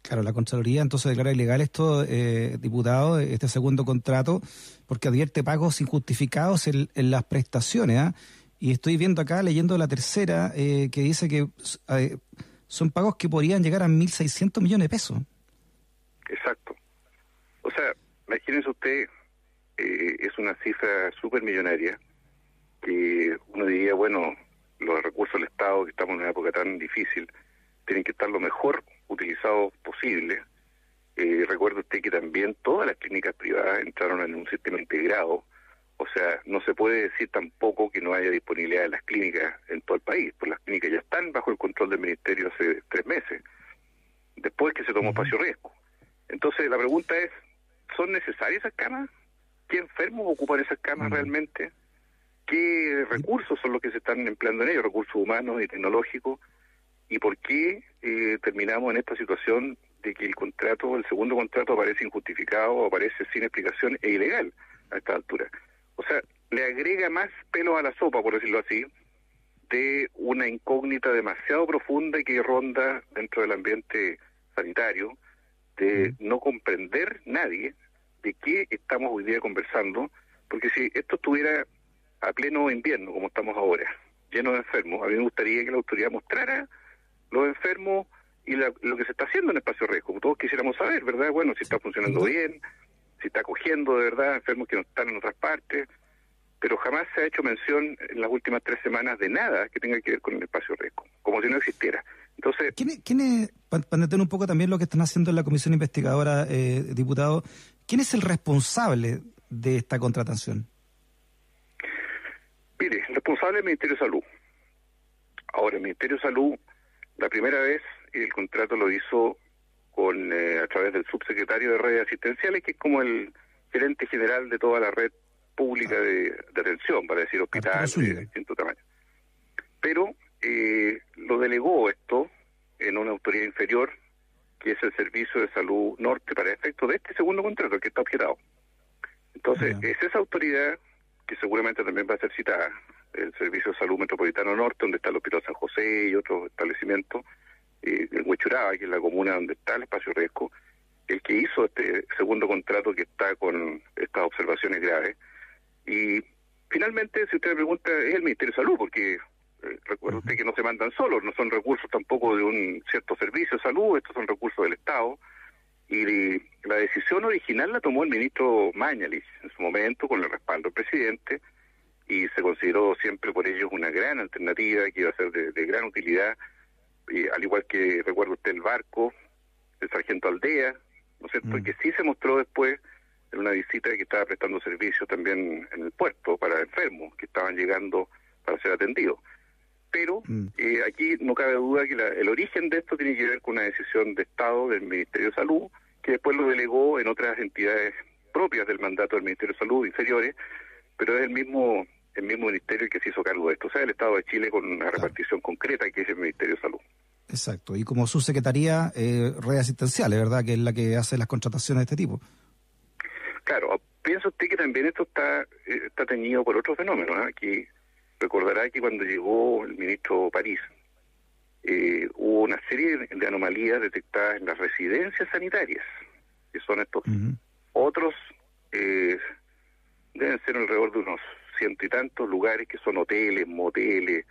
Claro, la Contraloría entonces declara ilegal esto, eh, diputado, este segundo contrato, porque advierte pagos injustificados en, las prestaciones. ¿ah? Y estoy viendo acá, leyendo la tercera, eh, que dice que eh, son pagos que podrían llegar a 1.600 millones de pesos. Exacto. O sea, imagínense usted, es una cifra súper millonaria, que uno diría, bueno, los recursos del Estado, que estamos en una época tan difícil, tienen que estar lo mejor utilizados posible. Eh, recuerde usted que también todas las clínicas privadas entraron en un sistema integrado, o sea, no se puede decir tampoco que no haya disponibilidad de las clínicas en todo el país, pues las clínicas ya están bajo el control del Ministerio hace tres meses, después que se tomó espacio riesgo. Entonces, la pregunta es, ¿son necesarias esas camas? ¿Qué enfermos ocupan esas camas realmente? qué recursos son los que se están empleando en ellos, recursos humanos y tecnológicos, y por qué eh, terminamos en esta situación de que el contrato, el segundo contrato aparece injustificado aparece sin explicación e ilegal a esta altura. O sea, le agrega más pelo a la sopa, por decirlo así, de una incógnita demasiado profunda y que ronda dentro del ambiente sanitario, de no comprender nadie de qué estamos hoy día conversando, porque si esto estuviera a pleno invierno, como estamos ahora, lleno de enfermos, a mí me gustaría que la autoridad mostrara los enfermos y lo que se está haciendo en espacio riesgo, como todos quisiéramos saber, ¿verdad? Bueno, si está funcionando bien, si está cogiendo de verdad enfermos que no están en otras partes, pero jamás se ha hecho mención en las últimas tres semanas de nada que tenga que ver con el espacio riesgo, como si no existiera. Entonces, ¿quién es, quién es para entender un poco también lo que están haciendo en la comisión investigadora, eh, diputado, quién es el responsable de esta contratación? Mire, responsable del Ministerio de Salud. Ahora, el Ministerio de Salud, la primera vez el contrato lo hizo con eh, a través del subsecretario de redes asistenciales, que es como el gerente general de toda la red pública de, atención, para decir hospitales de distinto tamaño. Pero eh, lo delegó esto en una autoridad inferior, que es el Servicio de Salud Norte, para efecto de este segundo contrato que está objetado. Entonces, es esa autoridad que seguramente también va a ser citada, el Servicio de Salud Metropolitano Norte, donde está el Hospital San José y otros establecimientos, eh, en Huechuraba, que es la comuna donde está el espacio riesgo, el que hizo este segundo contrato que está con estas observaciones graves. Y finalmente, si usted me pregunta, es el Ministerio de Salud, porque eh, recuerda usted que no se mandan solos, no son recursos tampoco de un cierto servicio de salud, estos son recursos del Estado y la decisión original la tomó el ministro Mañalich en su momento con el respaldo del presidente y se consideró siempre por ellos una gran alternativa que iba a ser de, gran utilidad, y, al igual que recuerdo usted el barco, el sargento Aldea, ¿no es cierto? Mm. Que sí se mostró después en una visita que estaba prestando servicio también en el puerto para enfermos que estaban llegando para ser atendidos. Pero mm. eh, aquí no cabe duda que el origen de esto tiene que ver con una decisión de Estado del Ministerio de Salud, que después lo delegó en otras entidades propias del mandato del Ministerio de Salud, inferiores, pero es el mismo el mismo ministerio que se hizo cargo de esto, o sea, el Estado de Chile con una repartición concreta que es el Ministerio de Salud. Exacto, y como subsecretaría eh, red asistencial, ¿verdad? Que es la que hace las contrataciones de este tipo. Claro, piensa usted que también esto está, eh, está teñido por otro fenómeno, aquí Recordará que cuando llegó el ministro París, eh, hubo una serie de anomalías detectadas en las residencias sanitarias, que son estos otros, eh, deben ser alrededor de unos ciento y tantos lugares que son hoteles, moteles,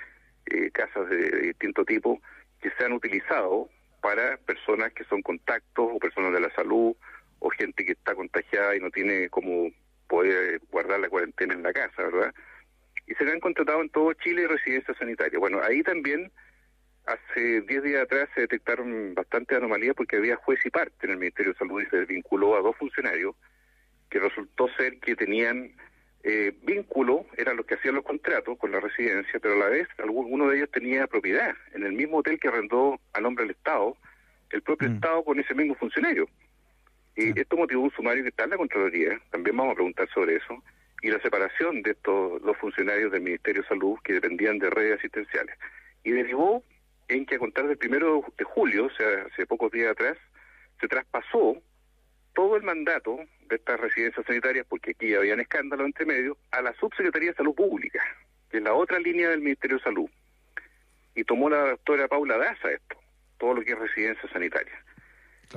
eh, casas de, de distinto tipo, que se han utilizado para personas que son contactos o personas de la salud o gente que está contagiada y no tiene cómo poder guardar la cuarentena en la casa, ¿verdad? Y se le han contratado en todo Chile residencias sanitarias. Bueno, ahí también hace 10 días atrás se detectaron bastantes anomalías porque había juez y parte en el Ministerio de Salud y se vinculó a dos funcionarios que resultó ser que tenían eh, vínculo, eran los que hacían los contratos con la residencia, pero a la vez alguno de ellos tenía propiedad en el mismo hotel que arrendó a nombre del Estado, el propio Mm. Estado con ese mismo funcionario. Y esto motivó un sumario que está en la Contraloría, también vamos a preguntar sobre eso, y la separación de estos los funcionarios del Ministerio de Salud que dependían de redes asistenciales. Y derivó en que a contar del primero de julio, o sea, hace pocos días atrás, se traspasó todo el mandato de estas residencias sanitarias, porque aquí habían escándalos entre medio, a la Subsecretaría de Salud Pública, que es la otra línea del Ministerio de Salud. Y tomó la doctora Paula Daza esto, todo lo que es residencia sanitaria.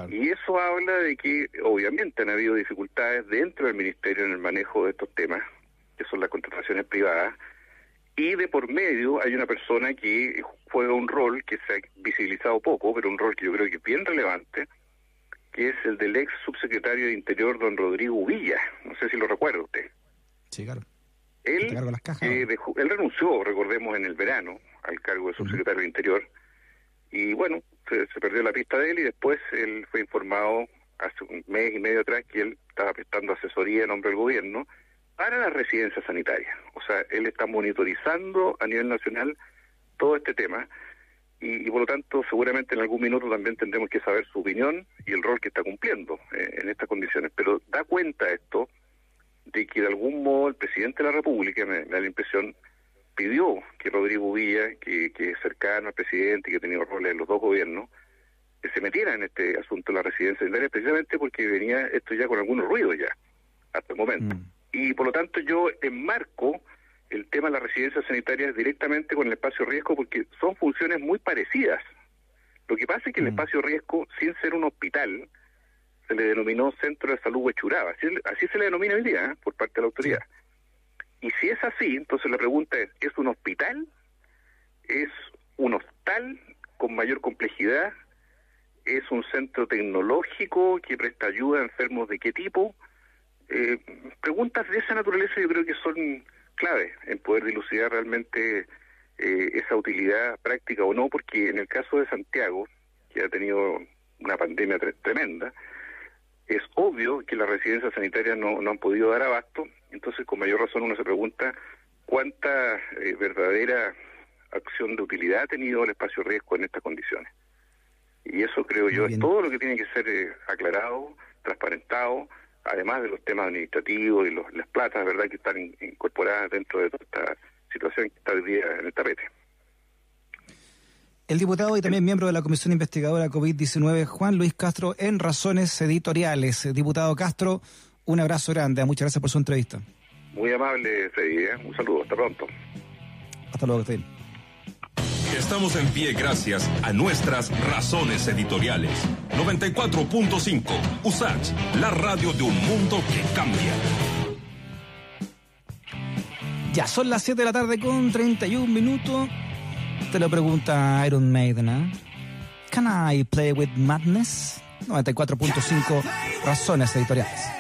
Y eso habla de que obviamente han habido dificultades dentro del Ministerio en el manejo de estos temas, que son las contrataciones privadas, y de por medio hay una persona que juega un rol que se ha visibilizado poco, pero un rol que yo creo que es bien relevante, que es el del ex subsecretario de Interior, don Rodrigo Villa. No sé si lo recuerda usted. Sí, claro. Él, las cajas. eh, dejó- él renunció, recordemos, en el verano al cargo de subsecretario de Interior. Y bueno, se, se perdió la pista de él y después él fue informado hace un mes y medio atrás que él estaba prestando asesoría en nombre del gobierno para las residencias sanitarias. O sea, él está monitorizando a nivel nacional todo este tema y, y por lo tanto seguramente en algún minuto también tendremos que saber su opinión y el rol que está cumpliendo eh, en estas condiciones. Pero da cuenta esto de que de algún modo el presidente de la República, me, me da la impresión, pidió que Rodrigo Villa, que, que es cercano al presidente y que ha tenido roles en los dos gobiernos, que se metiera en este asunto de la residencia sanitaria, precisamente porque venía esto ya con algunos ruidos ya, hasta el momento. Y por lo tanto yo enmarco el tema de las residencias sanitarias directamente con el espacio riesgo porque son funciones muy parecidas. Lo que pasa es que el espacio riesgo, sin ser un hospital, se le denominó Centro de Salud Huechuraba. Así, así se le denomina hoy día ¿eh? por parte de la autoridad. Y si es así, entonces la pregunta es, ¿es un hospital? ¿Es un hostal con mayor complejidad? ¿Es un centro tecnológico que presta ayuda a enfermos de qué tipo? Eh, preguntas de esa naturaleza yo creo que son clave en poder dilucidar realmente eh, esa utilidad práctica o no, porque en el caso de Santiago, que ha tenido una pandemia tre- tremenda, es obvio que las residencias sanitarias no, no han podido dar abasto, entonces con mayor razón uno se pregunta cuánta eh, verdadera acción de utilidad ha tenido el espacio riesgo en estas condiciones. Y eso creo yo es todo lo que tiene que ser eh, aclarado, transparentado, además de los temas administrativos y los, las platas, ¿verdad?, que están in- incorporadas dentro de toda esta situación que está hoy día en el tapete. El diputado y también miembro de la Comisión Investigadora COVID-19, Juan Luis Castro, en Razones Editoriales. Diputado Castro, un abrazo grande. Muchas gracias por su entrevista. Muy amable, Freddy. ¿eh? Un saludo. Hasta pronto. Hasta luego, Freddy. Estamos en pie gracias a nuestras razones editoriales. 94.5 USACH, la radio de un mundo que cambia. Ya son las 7 de la tarde con 31 minutos. Te lo pregunta Iron Maiden, ¿eh? Can I play with madness? 94.5 Razones Editoriales.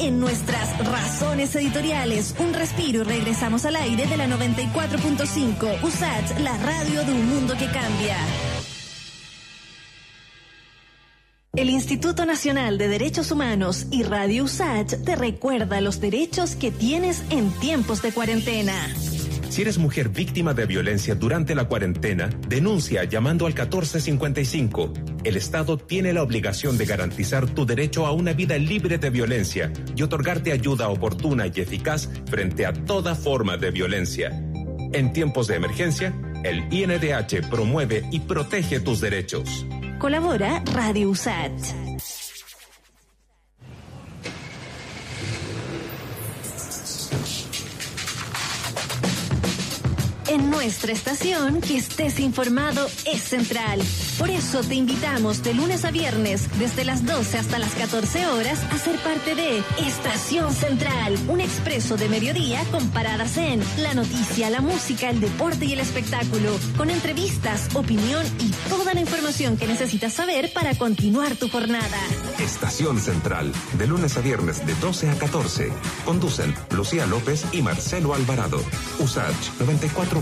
En nuestras razones editoriales. Un respiro y regresamos al aire de la 94.5. USAT, la radio de un mundo que cambia. El Instituto Nacional de Derechos Humanos y Radio USAT te recuerda los derechos que tienes en tiempos de cuarentena. Si eres mujer víctima de violencia durante la cuarentena, denuncia llamando al 1455. El Estado tiene la obligación de garantizar tu derecho a una vida libre de violencia y otorgarte ayuda oportuna y eficaz frente a toda forma de violencia. En tiempos de emergencia, el INDH promueve y protege tus derechos. Colabora Radio USAT. En nuestra estación, que estés informado es central. Por eso te invitamos de lunes a viernes, desde las 12 hasta las 14 horas, a ser parte de Estación Central, un expreso de mediodía con paradas en la noticia, la música, el deporte y el espectáculo, con entrevistas, opinión y toda la información que necesitas saber para continuar tu jornada. Estación Central, de lunes a viernes de 12 a 14. Conducen Lucía López y Marcelo Alvarado. USACH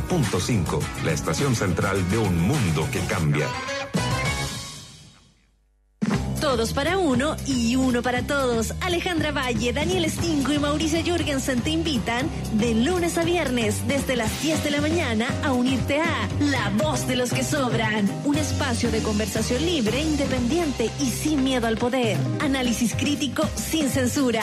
94.5, la estación central de un mundo que cambia. Todos para uno y uno para todos. Alejandra Valle, Daniel Stingo y Mauricio Jürgensen te invitan de lunes a viernes desde las 10 de la mañana a unirte a La Voz de los que Sobran. Un espacio de conversación libre, independiente y sin miedo al poder. Análisis crítico sin censura.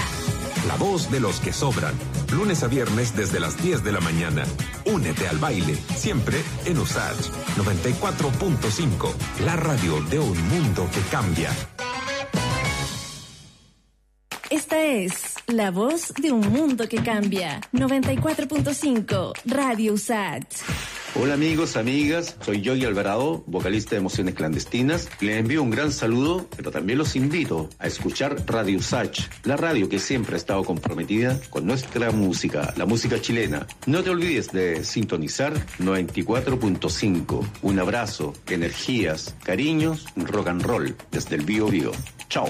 La voz de los que sobran. Lunes a viernes desde las 10 de la mañana. Únete al baile, siempre en USACH 94.5, la radio de un mundo que cambia. Esta es La Voz de un Mundo que Cambia. 94.5, Radio USAT. Hola amigos, amigas, soy Yogi Alvarado, vocalista de Emociones Clandestinas. Les envío un gran saludo, pero también los invito a escuchar Radio Sach, la radio que siempre ha estado comprometida con nuestra música, la música chilena. No te olvides de sintonizar 94.5. Un abrazo, energías, cariños, rock and roll desde el Bio Bio. Chao.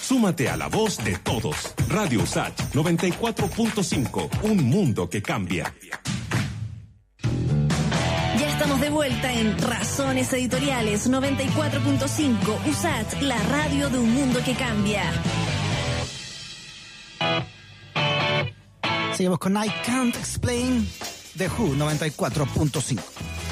Súmate a la voz de todos. Radio USACH 94.5, un mundo que cambia. Ya estamos de vuelta en Razones Editoriales 94.5 USAT, la radio de un mundo que cambia. Seguimos con I Can't Explain de Who 94.5.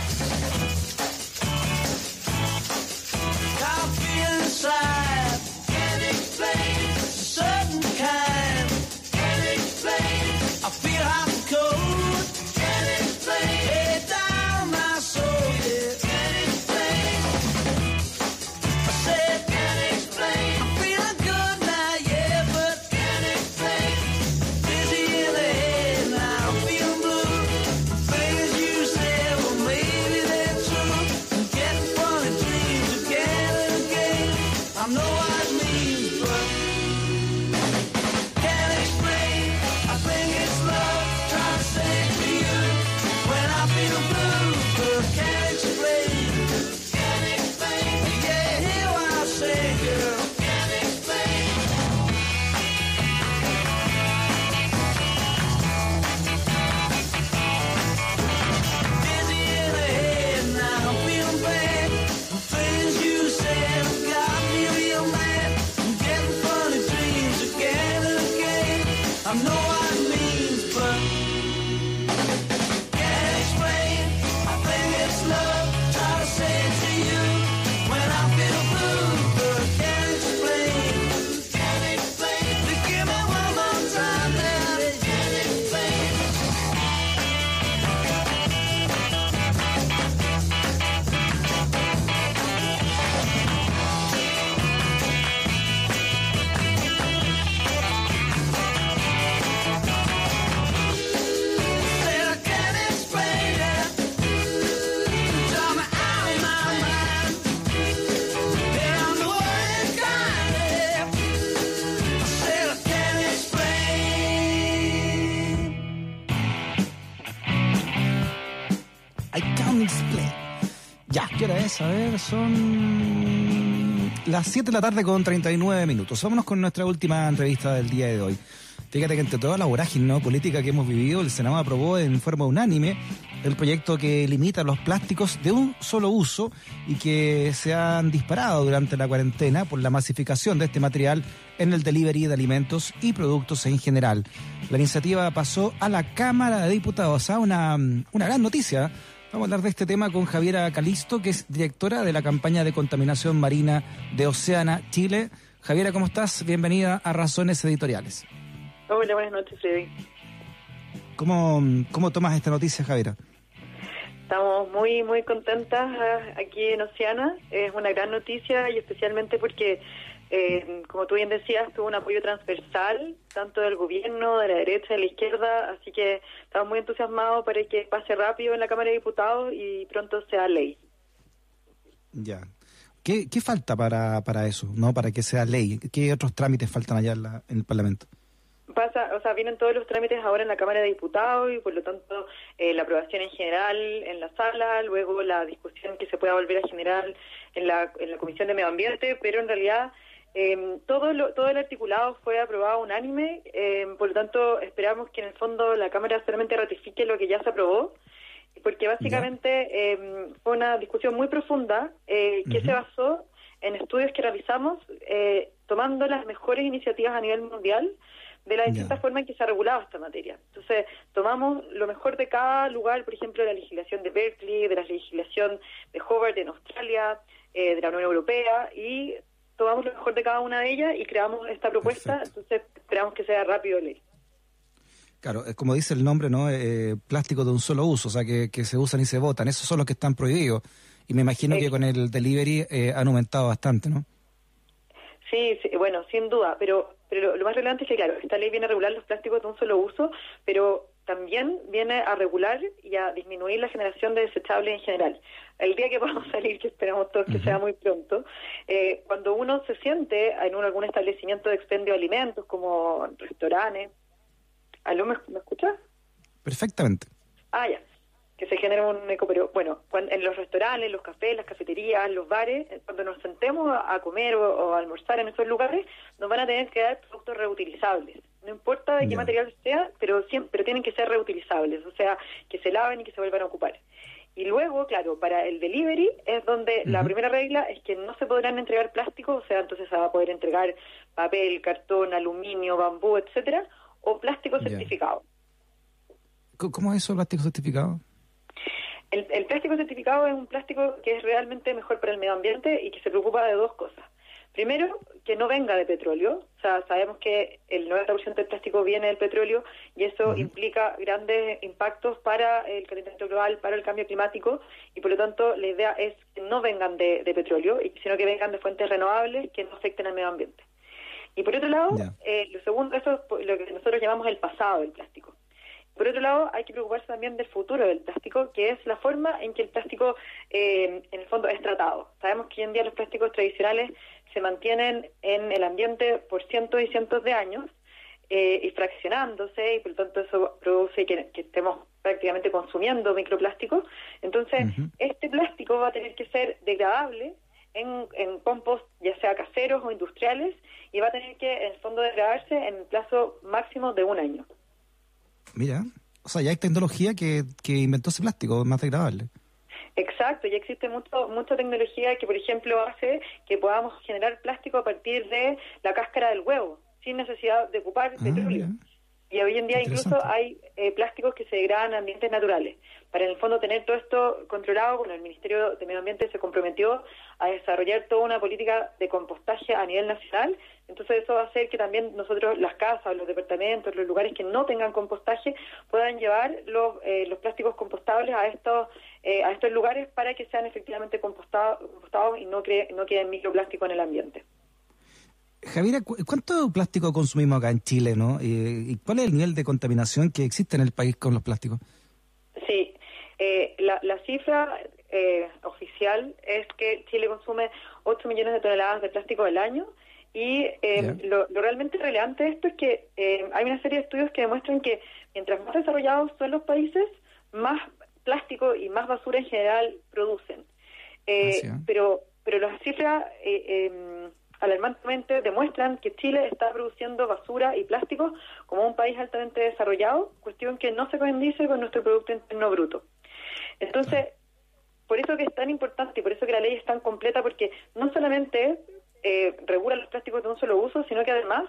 son las 7 de la tarde con 39 minutos. Vámonos con nuestra última entrevista del día de hoy. Fíjate que entre toda la vorágine ¿no? política que hemos vivido, el Senado aprobó en forma unánime el proyecto que limita los plásticos de un solo uso y que se han disparado durante la cuarentena por la masificación de este material en el delivery de alimentos y productos en general. La iniciativa pasó a la Cámara de Diputados, a una, una gran noticia. Vamos a hablar de este tema con Javiera Calisto, que es directora de la campaña de contaminación marina de Oceana, Chile. Javiera, ¿cómo estás? Bienvenida a Razones Editoriales. Hola, buenas noches, Freddy. ¿Cómo, cómo tomas esta noticia, Javiera? Estamos muy, muy contentas ah, aquí en Oceana. Es una gran noticia y especialmente porque, eh, como tú bien decías, tuvo un apoyo transversal, tanto del gobierno, de la derecha, de la izquierda, así que estamos muy entusiasmados para que pase rápido en la Cámara de Diputados y pronto sea ley. Ya. ¿Qué, qué falta para, para eso, no para que sea ley? ¿Qué otros trámites faltan allá en, la, en el Parlamento? pasa, o sea, vienen todos los trámites ahora en la Cámara de Diputados y por lo tanto eh, la aprobación en general en la sala, luego la discusión que se pueda volver a generar en la, en la Comisión de Medio Ambiente, pero en realidad eh, todo, lo, todo el articulado fue aprobado unánime, eh, por lo tanto esperamos que en el fondo la Cámara solamente ratifique lo que ya se aprobó, porque básicamente em, fue una discusión muy profunda que se basó en estudios que realizamos tomando las mejores iniciativas a nivel mundial de la distinta forma en que se ha regulado esta materia. Entonces, tomamos lo mejor de cada lugar, por ejemplo, de la legislación de Berkeley, de la legislación de Hobart en Australia, eh, de la Unión Europea, y tomamos lo mejor de cada una de ellas y creamos esta propuesta, entonces esperamos que sea rápido ley. Claro, es como dice el nombre, ¿no? Eh, plástico de un solo uso, o sea, que, se usan y se botan. Esos son los que están prohibidos. Y me imagino que con el delivery eh, han aumentado bastante, ¿no? Sí, sí, bueno, sin duda, pero pero lo, más relevante es que, claro, esta ley viene a regular los plásticos de un solo uso, pero también viene a regular y a disminuir la generación de desechables en general. El día que vamos a salir, que esperamos todos que sea muy pronto, eh, cuando uno se siente en un, algún establecimiento de expendio de alimentos, como restaurantes, ¿aló me, me escuchas? Perfectamente. Ah, ya que se genera un eco, pero bueno, en los restaurantes, los cafés, las cafeterías, los bares, eh, cuando nos sentemos a, comer o, a almorzar en esos lugares, nos van a tener que dar productos reutilizables. No importa de qué material sea, pero siempre tienen que ser reutilizables, o sea, que se laven y que se vuelvan a ocupar. Y luego, claro, para el delivery es donde la primera regla es que no se podrán entregar plásticos, o sea, entonces se va a poder entregar papel, cartón, aluminio, bambú, etcétera, o plástico certificado. ¿Cómo es eso, plástico certificado? El, plástico certificado es un plástico que es realmente mejor para el medio ambiente y que se preocupa de dos cosas. Primero, que no venga de petróleo. O sea, sabemos que el 90% del plástico viene del petróleo y eso implica grandes impactos para el calentamiento global, para el cambio climático y por lo tanto la idea es que no vengan de, petróleo, sino que vengan de fuentes renovables que no afecten al medio ambiente. Y por otro lado, eh, lo segundo, eso es lo que nosotros llamamos el pasado del plástico. Por otro lado, hay que preocuparse también del futuro del plástico, que es la forma en que el plástico, eh, en el fondo, es tratado. Sabemos que hoy en día los plásticos tradicionales se mantienen en el ambiente por cientos y cientos de años eh, y fraccionándose, y por lo tanto eso produce que, estemos prácticamente consumiendo microplásticos. Entonces, este plástico va a tener que ser degradable en, en compost, ya sea caseros o industriales, y va a tener que, en el fondo, degradarse en el plazo máximo de un año. Mira, o sea, ya hay tecnología que, que inventó ese plástico más degradable. Exacto, ya existe mucho, mucha tecnología que, por ejemplo, hace que podamos generar plástico a partir de la cáscara del huevo, sin necesidad de ocupar ah, petróleo. Y hoy en día incluso hay eh, plásticos que se degradan en ambientes naturales. Para en el fondo tener todo esto controlado, bueno, el Ministerio de Medio Ambiente se comprometió a desarrollar toda una política de compostaje a nivel nacional. Entonces eso va a hacer que también nosotros, las casas, los departamentos, los lugares que no tengan compostaje, puedan llevar los, eh, los plásticos compostables a estos eh, a estos lugares para que sean efectivamente compostados, compostados y no, cree, no queden microplástico en el ambiente. Javiera, ¿cuánto plástico consumimos acá en Chile, no? ¿Y cuál es el nivel de contaminación que existe en el país con los plásticos? Sí, eh, la, cifra eh, oficial es que Chile consume 8 millones de toneladas de plástico al año y eh, lo, realmente relevante de esto es que hay una serie de estudios que demuestran que mientras más desarrollados son los países, más plástico y más basura en general producen. Ah, pero pero las cifras eh, em, alarmantemente demuestran que Chile está produciendo basura y plástico como un país altamente desarrollado, cuestión que no se condice con nuestro Producto Interno Bruto. Entonces, por eso que es tan importante y por eso que la ley es tan completa, porque no solamente eh, regula los plásticos de un solo uso, sino que además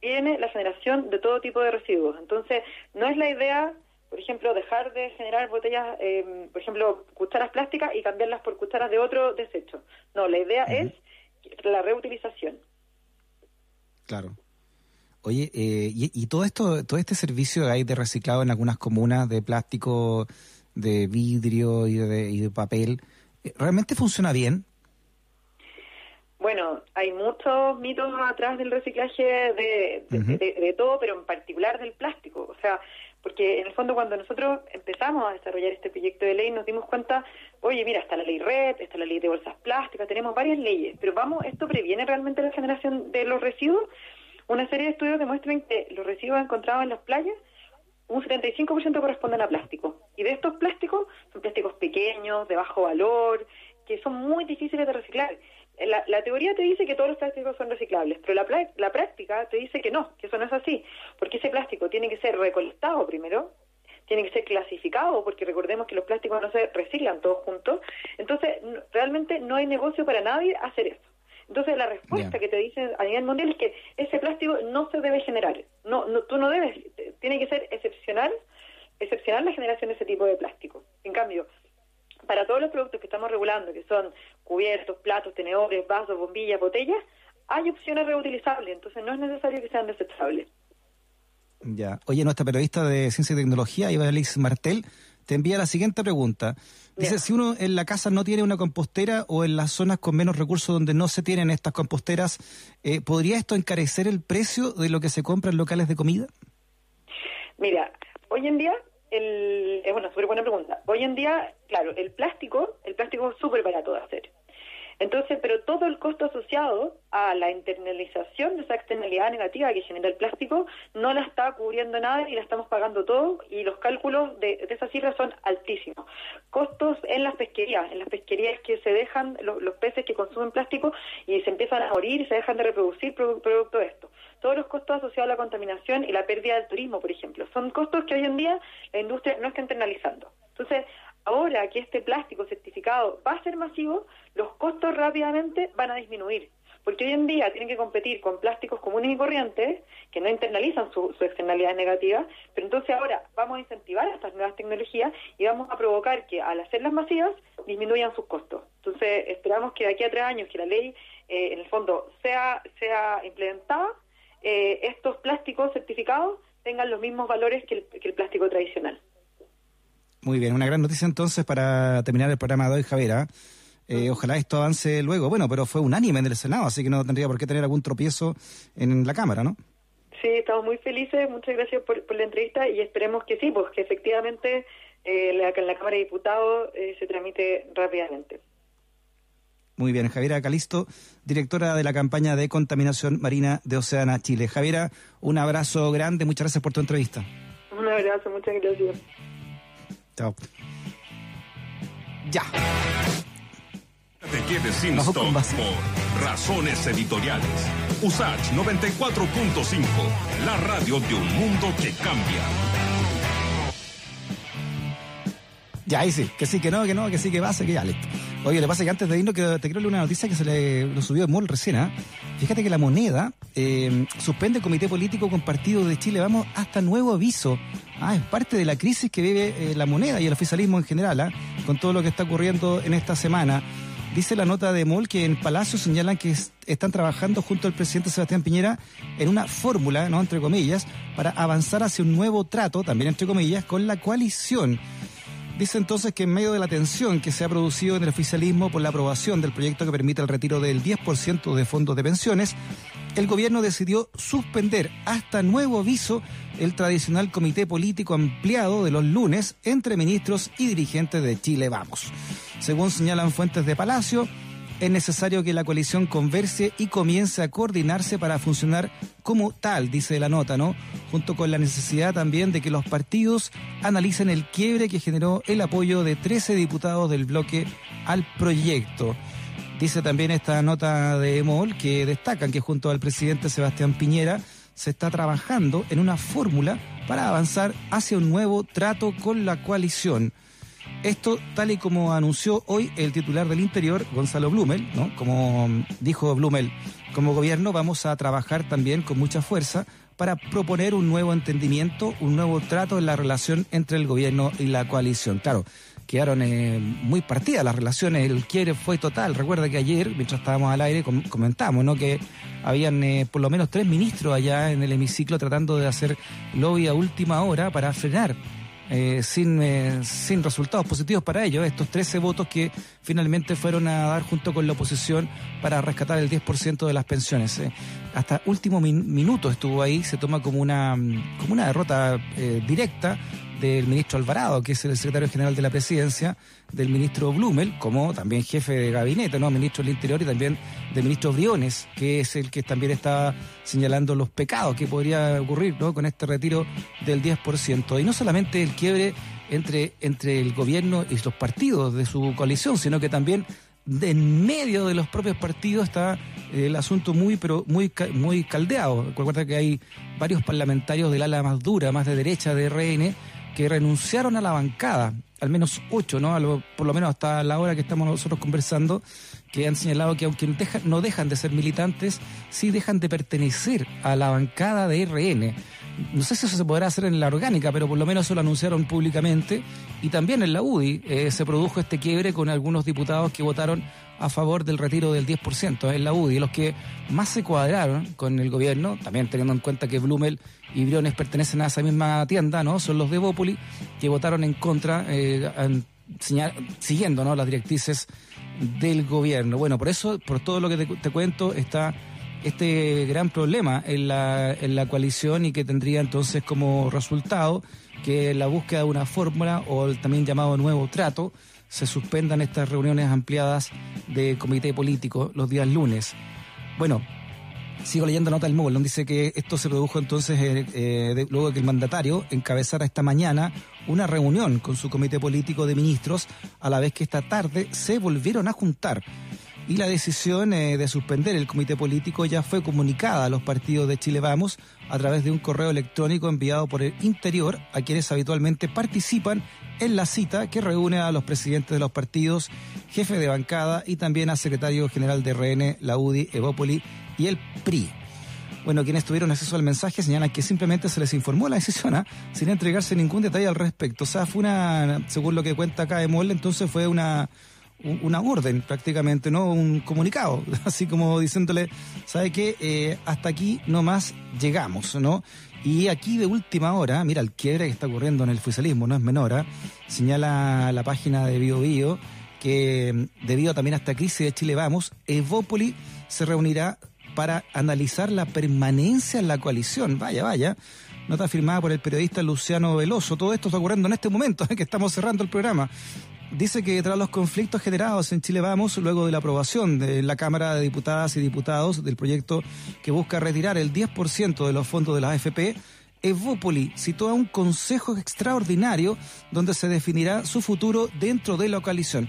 tiene la generación de todo tipo de residuos. Entonces, no es la idea por ejemplo, dejar de generar botellas, eh, por ejemplo, cucharas plásticas y cambiarlas por cucharas de otro desecho. No, la idea es la reutilización. Claro. Oye, eh, y, todo esto, todo este servicio hay de reciclado en algunas comunas de plástico, de vidrio y de, y de papel, eh, ¿realmente funciona bien? Bueno, hay muchos mitos atrás del reciclaje de, de, todo, pero en particular del plástico. O sea, porque en el fondo cuando nosotros empezamos a desarrollar este proyecto de ley nos dimos cuenta, oye, mira, está la ley RED, está la ley de bolsas plásticas, tenemos varias leyes, pero vamos, ¿esto previene realmente la generación de los residuos? Una serie de estudios demuestran que los residuos encontrados en las playas, un 75% corresponden a plástico. Y de estos plásticos, son plásticos pequeños, de bajo valor, que son muy difíciles de reciclar la, teoría te dice que todos los plásticos son reciclables, pero la, la práctica te dice que no, que eso no es así, porque ese plástico tiene que ser recolectado primero, tiene que ser clasificado, porque recordemos que los plásticos no se reciclan todos juntos, entonces realmente no hay negocio para nadie hacer eso. Entonces la respuesta que te dicen a nivel mundial es que ese plástico no se debe generar, no, no tú no debes, tiene que ser excepcional, excepcional la generación de ese tipo de plástico. En cambio, para todos los productos que estamos regulando, que son cubiertos, platos, tenedores, vasos, bombillas, botellas, hay opciones reutilizables, entonces no es necesario que sean desechables. Ya. Oye, nuestra periodista de Ciencia y Tecnología, Iván Alice Martel, te envía la siguiente pregunta. Dice, si uno en la casa no tiene una compostera o en las zonas con menos recursos donde no se tienen estas composteras, eh, ¿podría esto encarecer el precio de lo que se compra en locales de comida? Mira, hoy en día el, es una súper buena pregunta. Hoy en día, claro, el plástico, el plástico es súper barato de hacer. Entonces, pero todo el costo asociado a la internalización de esa externalidad negativa que genera el plástico no la está cubriendo nadie y la estamos pagando todo y los cálculos de, de esa cifra son altísimos. Costos en las pesquerías, en las pesquerías que se dejan los peces que consumen plástico y se empiezan a morir y se dejan de reproducir producto de esto todos los costos asociados a la contaminación y la pérdida del turismo, por ejemplo. Son costos que hoy en día la industria no está internalizando. Entonces, ahora que este plástico certificado va a ser masivo, los costos rápidamente van a disminuir. Porque hoy en día tienen que competir con plásticos comunes y corrientes que no internalizan su, su externalidad negativa, pero entonces ahora vamos a incentivar estas nuevas tecnologías y vamos a provocar que al hacerlas masivas disminuyan sus costos. Entonces esperamos que de aquí a tres años que la ley eh, en el fondo sea, sea implementada eh, estos plásticos certificados tengan los mismos valores que el, plástico tradicional. Muy bien, una gran noticia entonces para terminar el programa de hoy, Javier. ¿ah? Eh, ojalá esto avance luego. Bueno, pero fue unánime en el Senado, así que no tendría por qué tener algún tropiezo en la Cámara, ¿no? Sí, estamos muy felices. Muchas gracias por, la entrevista y esperemos que sí, pues que efectivamente eh, la, en la Cámara de Diputados eh, se tramite rápidamente. Muy bien, Javiera Calisto, directora de la campaña de contaminación marina de Oceana Chile. Javiera, un abrazo grande, muchas gracias por tu entrevista. Un abrazo, muchas gracias. Chao. Ya. Te quedes sin stop por razones editoriales. USACH 94.5, la radio de un mundo que cambia. Ya, ahí sí, que sí, que no, que no, que sí, que pase, que ya, listo. Oye, le pasa que antes de irnos, que te quiero leer una noticia que se le lo subió en MOL recién, ¿ah? Fíjate que la moneda eh, suspende el comité político con partido de Chile. Vamos hasta nuevo aviso. Ah, es parte de la crisis que vive eh, la moneda y el oficialismo en general, ¿ah? Con todo lo que está ocurriendo en esta semana. Dice la nota de MOL que en Palacio señalan que están trabajando junto al presidente Sebastián Piñera en una fórmula, ¿no? Entre comillas, para avanzar hacia un nuevo trato, también entre comillas, con la coalición. Dice entonces que en medio de la tensión que se ha producido en el oficialismo por la aprobación del proyecto que permite el retiro del 10% de fondos de pensiones, el gobierno decidió suspender hasta nuevo aviso el tradicional comité político ampliado de los lunes entre ministros y dirigentes de Chile Vamos. Según señalan fuentes de Palacio, es necesario que la coalición converse y comience a coordinarse para funcionar como tal, dice la nota, ¿no? Junto con la necesidad también de que los partidos analicen el quiebre que generó el apoyo de 13 diputados del bloque al proyecto. Dice también esta nota de EMOL que destacan que junto al presidente Sebastián Piñera se está trabajando en una fórmula para avanzar hacia un nuevo trato con la coalición. Esto tal y como anunció hoy el titular del Interior, Gonzalo Blumel, ¿no? Como dijo Blumel, como gobierno vamos a trabajar también con mucha fuerza para proponer un nuevo entendimiento, un nuevo trato en la relación entre el gobierno y la coalición. Claro, quedaron eh, muy partidas las relaciones, el quiebre fue total. Recuerda que ayer, mientras estábamos al aire, comentamos ¿no? que habían eh, por lo menos tres ministros allá en el hemiciclo tratando de hacer lobby a última hora para frenar eh, sin, eh, sin resultados positivos para ellos, estos 13 votos que finalmente fueron a dar junto con la oposición para rescatar el 10% de las pensiones. Eh. Hasta último minuto estuvo ahí, se toma como una, como una derrota directa del ministro Alvarado, que es el secretario general de la presidencia, del ministro Blumel, como también jefe de gabinete, ¿no? Ministro del Interior y también del ministro Briones, que es el que también está señalando los pecados que podría ocurrir, ¿no? Con este retiro del 10%. Y no solamente el quiebre entre, entre el gobierno y los partidos de su coalición, sino que también de en medio de los propios partidos está el asunto muy pero muy muy caldeado. Recuerda que hay varios parlamentarios del ala más dura, más de derecha de RN, que renunciaron a la bancada, al menos ocho, ¿no? por lo menos hasta la hora que estamos nosotros conversando, que han señalado que aunque no dejan de ser militantes, sí dejan de pertenecer a la bancada de RN. No sé si eso se podrá hacer en la orgánica, pero por lo menos eso lo anunciaron públicamente. Y también en la UDI eh, se produjo este quiebre con algunos diputados que votaron a favor del retiro del 10% en la UDI, los que más se cuadraron con el gobierno, también teniendo en cuenta que Blumel y Briones pertenecen a esa misma tienda, ¿no? Son los de Bópoli, que votaron en contra, eh, siguiendo ¿no? las directrices del gobierno. Bueno, por eso, por todo lo que te, cuento, está este gran problema en la, en la coalición y que tendría entonces como resultado que la búsqueda de una fórmula o el también llamado nuevo trato se suspendan estas reuniones ampliadas de comité político los días lunes. Bueno, sigo leyendo nota del donde dice que esto se produjo entonces eh, eh, luego de que el mandatario encabezara esta mañana una reunión con su comité político de ministros, a la vez que esta tarde se volvieron a juntar. Y la decisión eh, de suspender el comité político ya fue comunicada a los partidos de Chile Vamos a través de un correo electrónico enviado por el interior a quienes habitualmente participan en la cita que reúne a los presidentes de los partidos, jefe de bancada y también a secretario general de RN, la UDI, Evópoli y el PRI. Bueno, quienes tuvieron acceso al mensaje señalan que simplemente se les informó la decisión ¿ah? sin entregarse ningún detalle al respecto. O sea, fue una, según lo que cuenta acá de Molle, entonces fue una, una orden prácticamente, ¿no? Un comunicado, así como diciéndole, ¿sabe qué? Eh, hasta aquí nomás llegamos, ¿no? Y aquí de última hora, mira el quiebre que está ocurriendo en el oficialismo, no es menor, ¿eh? señala la página de Bio, Bio que mm, debido también a esta crisis de Chile Vamos, Evópoli se reunirá para analizar la permanencia en la coalición. Vaya, vaya. Nota firmada por el periodista Luciano Veloso. Todo esto está ocurriendo en este momento, que estamos cerrando el programa dice que tras los conflictos generados en Chile Vamos, luego de la aprobación de la Cámara de Diputadas y Diputados del proyecto que busca retirar el 10% de los fondos de la AFP, Evópoli citó a un consejo extraordinario donde se definirá su futuro dentro de la coalición.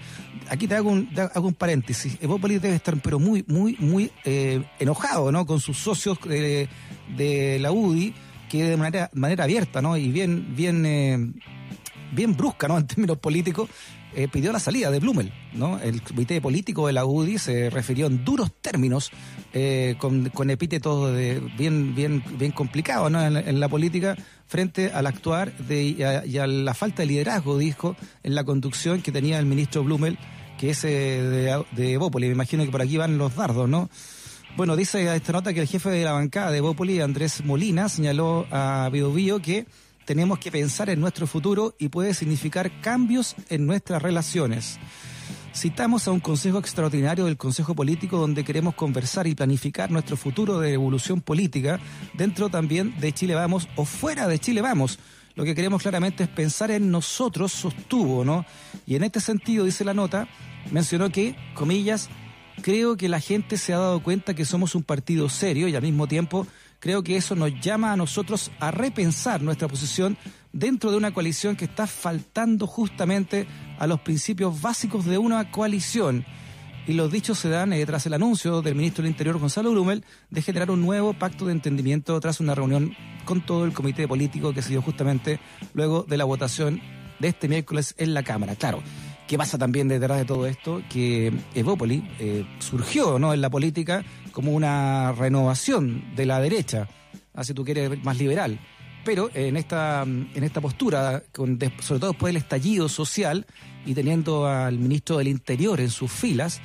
Aquí te hago un, hago un paréntesis. Evópoli debe estar pero muy, muy, muy eh, enojado ¿no? con sus socios de, de, la UDI, que de manera, manera abierta ¿no? y bien, bien, eh, bien brusca ¿no? en términos políticos, eh, pidió la salida de Blumel. ¿no? El comité político de la UDI se refirió en duros términos, eh, con, con, epítetos de, bien, bien, bien complicados ¿no? en, la política, frente al actuar de, y, a, la falta de liderazgo, dijo, en la conducción que tenía el ministro Blumel, que es eh, de, de Bópoli. Me imagino que por aquí van los dardos, ¿no? Bueno, dice esta nota que el jefe de la bancada de Bópoli, Andrés Molina, señaló a Bio, Bio que tenemos que pensar en nuestro futuro y puede significar cambios en nuestras relaciones. Citamos a un Consejo Extraordinario del Consejo Político donde queremos conversar y planificar nuestro futuro de evolución política dentro también de Chile Vamos o fuera de Chile Vamos. Lo que queremos claramente es pensar en nosotros, sostuvo, ¿no? Y en este sentido, dice la nota, mencionó que, comillas, creo que la gente se ha dado cuenta que somos un partido serio y al mismo tiempo creo que eso nos llama a nosotros a repensar nuestra posición dentro de una coalición que está faltando justamente a los principios básicos de una coalición. y los dichos se dan eh, tras el anuncio del ministro del Interior, Gonzalo Brumel, de generar un nuevo pacto de entendimiento tras una reunión con todo el comité político que se dio justamente luego de la votación de este miércoles en la Cámara. Claro, ¿qué pasa también detrás de todo esto? Que Evópoli eh, surgió ¿no? en la política como una renovación de la derecha, así tú quieres más liberal. Pero en esta, en esta postura, con, sobre todo después del estallido social y teniendo al ministro del Interior en sus filas,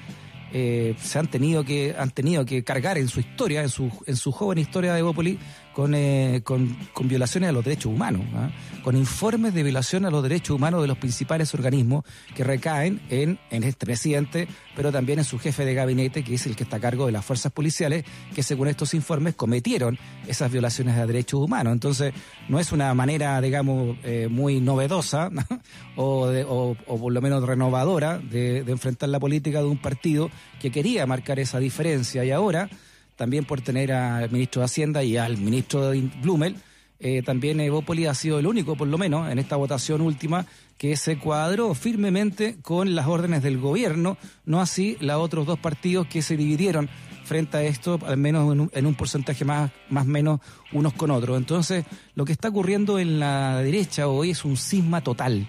eh, se han tenido que han tenido que cargar en su historia, en su, en su joven historia de Evópoli, con, eh, con, con, violaciones a los derechos humanos, ¿ah? con informes de violación a los derechos humanos de los principales organismos que recaen en, en este presidente, pero también en su jefe de gabinete, que es el que está a cargo de las fuerzas policiales, que según estos informes cometieron esas violaciones a derechos humanos. Entonces, no es una manera, digamos, eh, muy novedosa o, de, o, por lo menos renovadora de enfrentar la política de un partido que quería marcar esa diferencia y ahora también por tener al ministro de Hacienda y al ministro Blumel, eh, también Evópoli ha sido el único, por lo menos, en esta votación última, que se cuadró firmemente con las órdenes del gobierno, no así los otros dos partidos que se dividieron frente a esto, al menos en un, en un porcentaje más más menos unos con otros. Entonces, lo que está ocurriendo en la derecha hoy es un cisma total.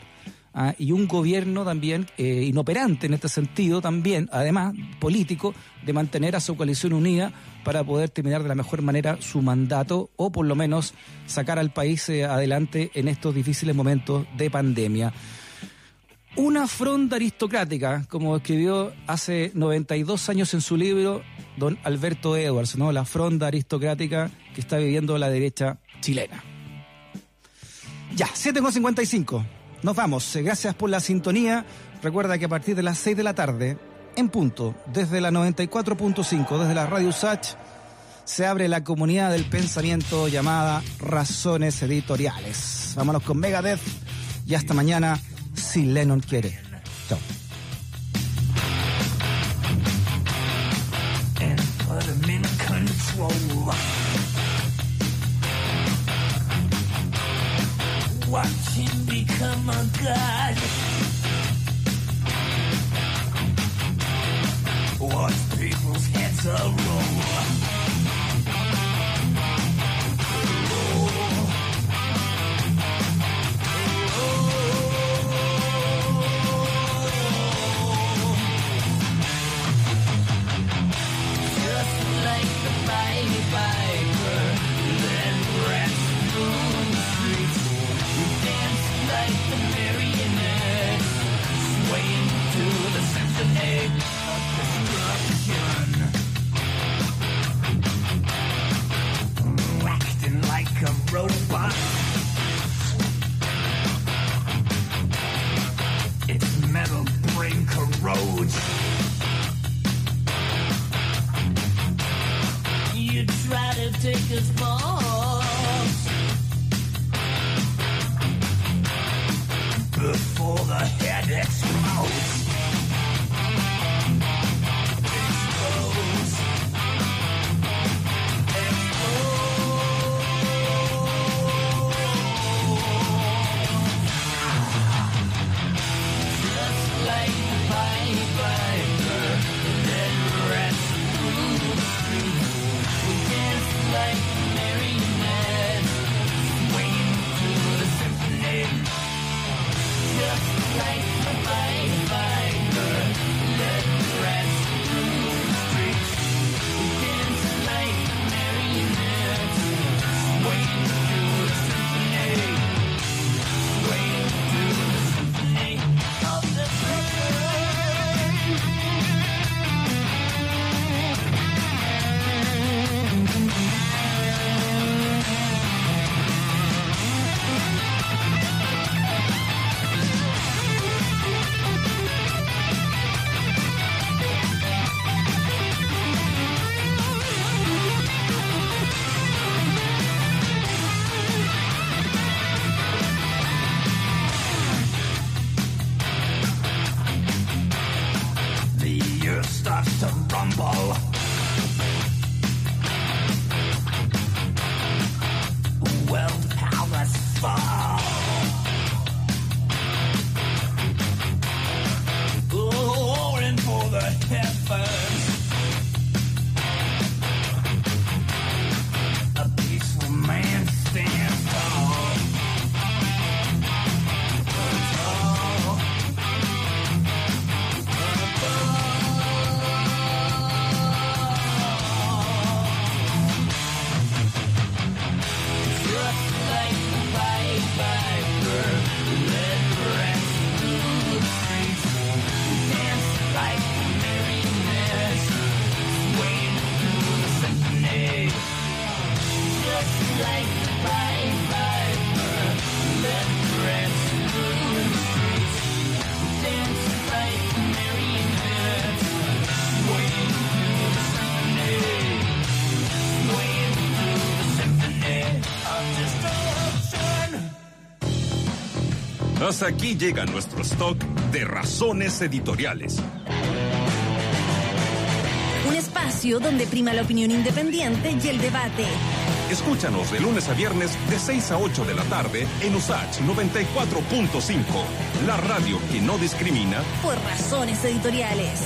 ¿Ah? y un gobierno también eh, inoperante en este sentido, también, además, político, de mantener a su coalición unida para poder terminar de la mejor manera su mandato o por lo menos sacar al país eh, adelante en estos difíciles momentos de pandemia. Una fronda aristocrática, como escribió hace 92 años en su libro don Alberto Edwards, ¿no? La fronda aristocrática que está viviendo la derecha chilena. Ya, 7,55. Nos vamos. Gracias por la sintonía. Recuerda que a partir de las 6 de la tarde, en punto, desde la 94.5, desde la Radio Sach, se abre la comunidad del pensamiento llamada Razones Editoriales. Vámonos con Megadeth y hasta mañana si Lennon quiere. Chao. Become a god. Watch people's heads roll. Hasta aquí llega nuestro stock de razones editoriales. Un espacio donde prima la opinión independiente y el debate. Escúchanos de lunes a viernes de 6 a 8 de la tarde en USACH 94.5, la radio que no discrimina por razones editoriales.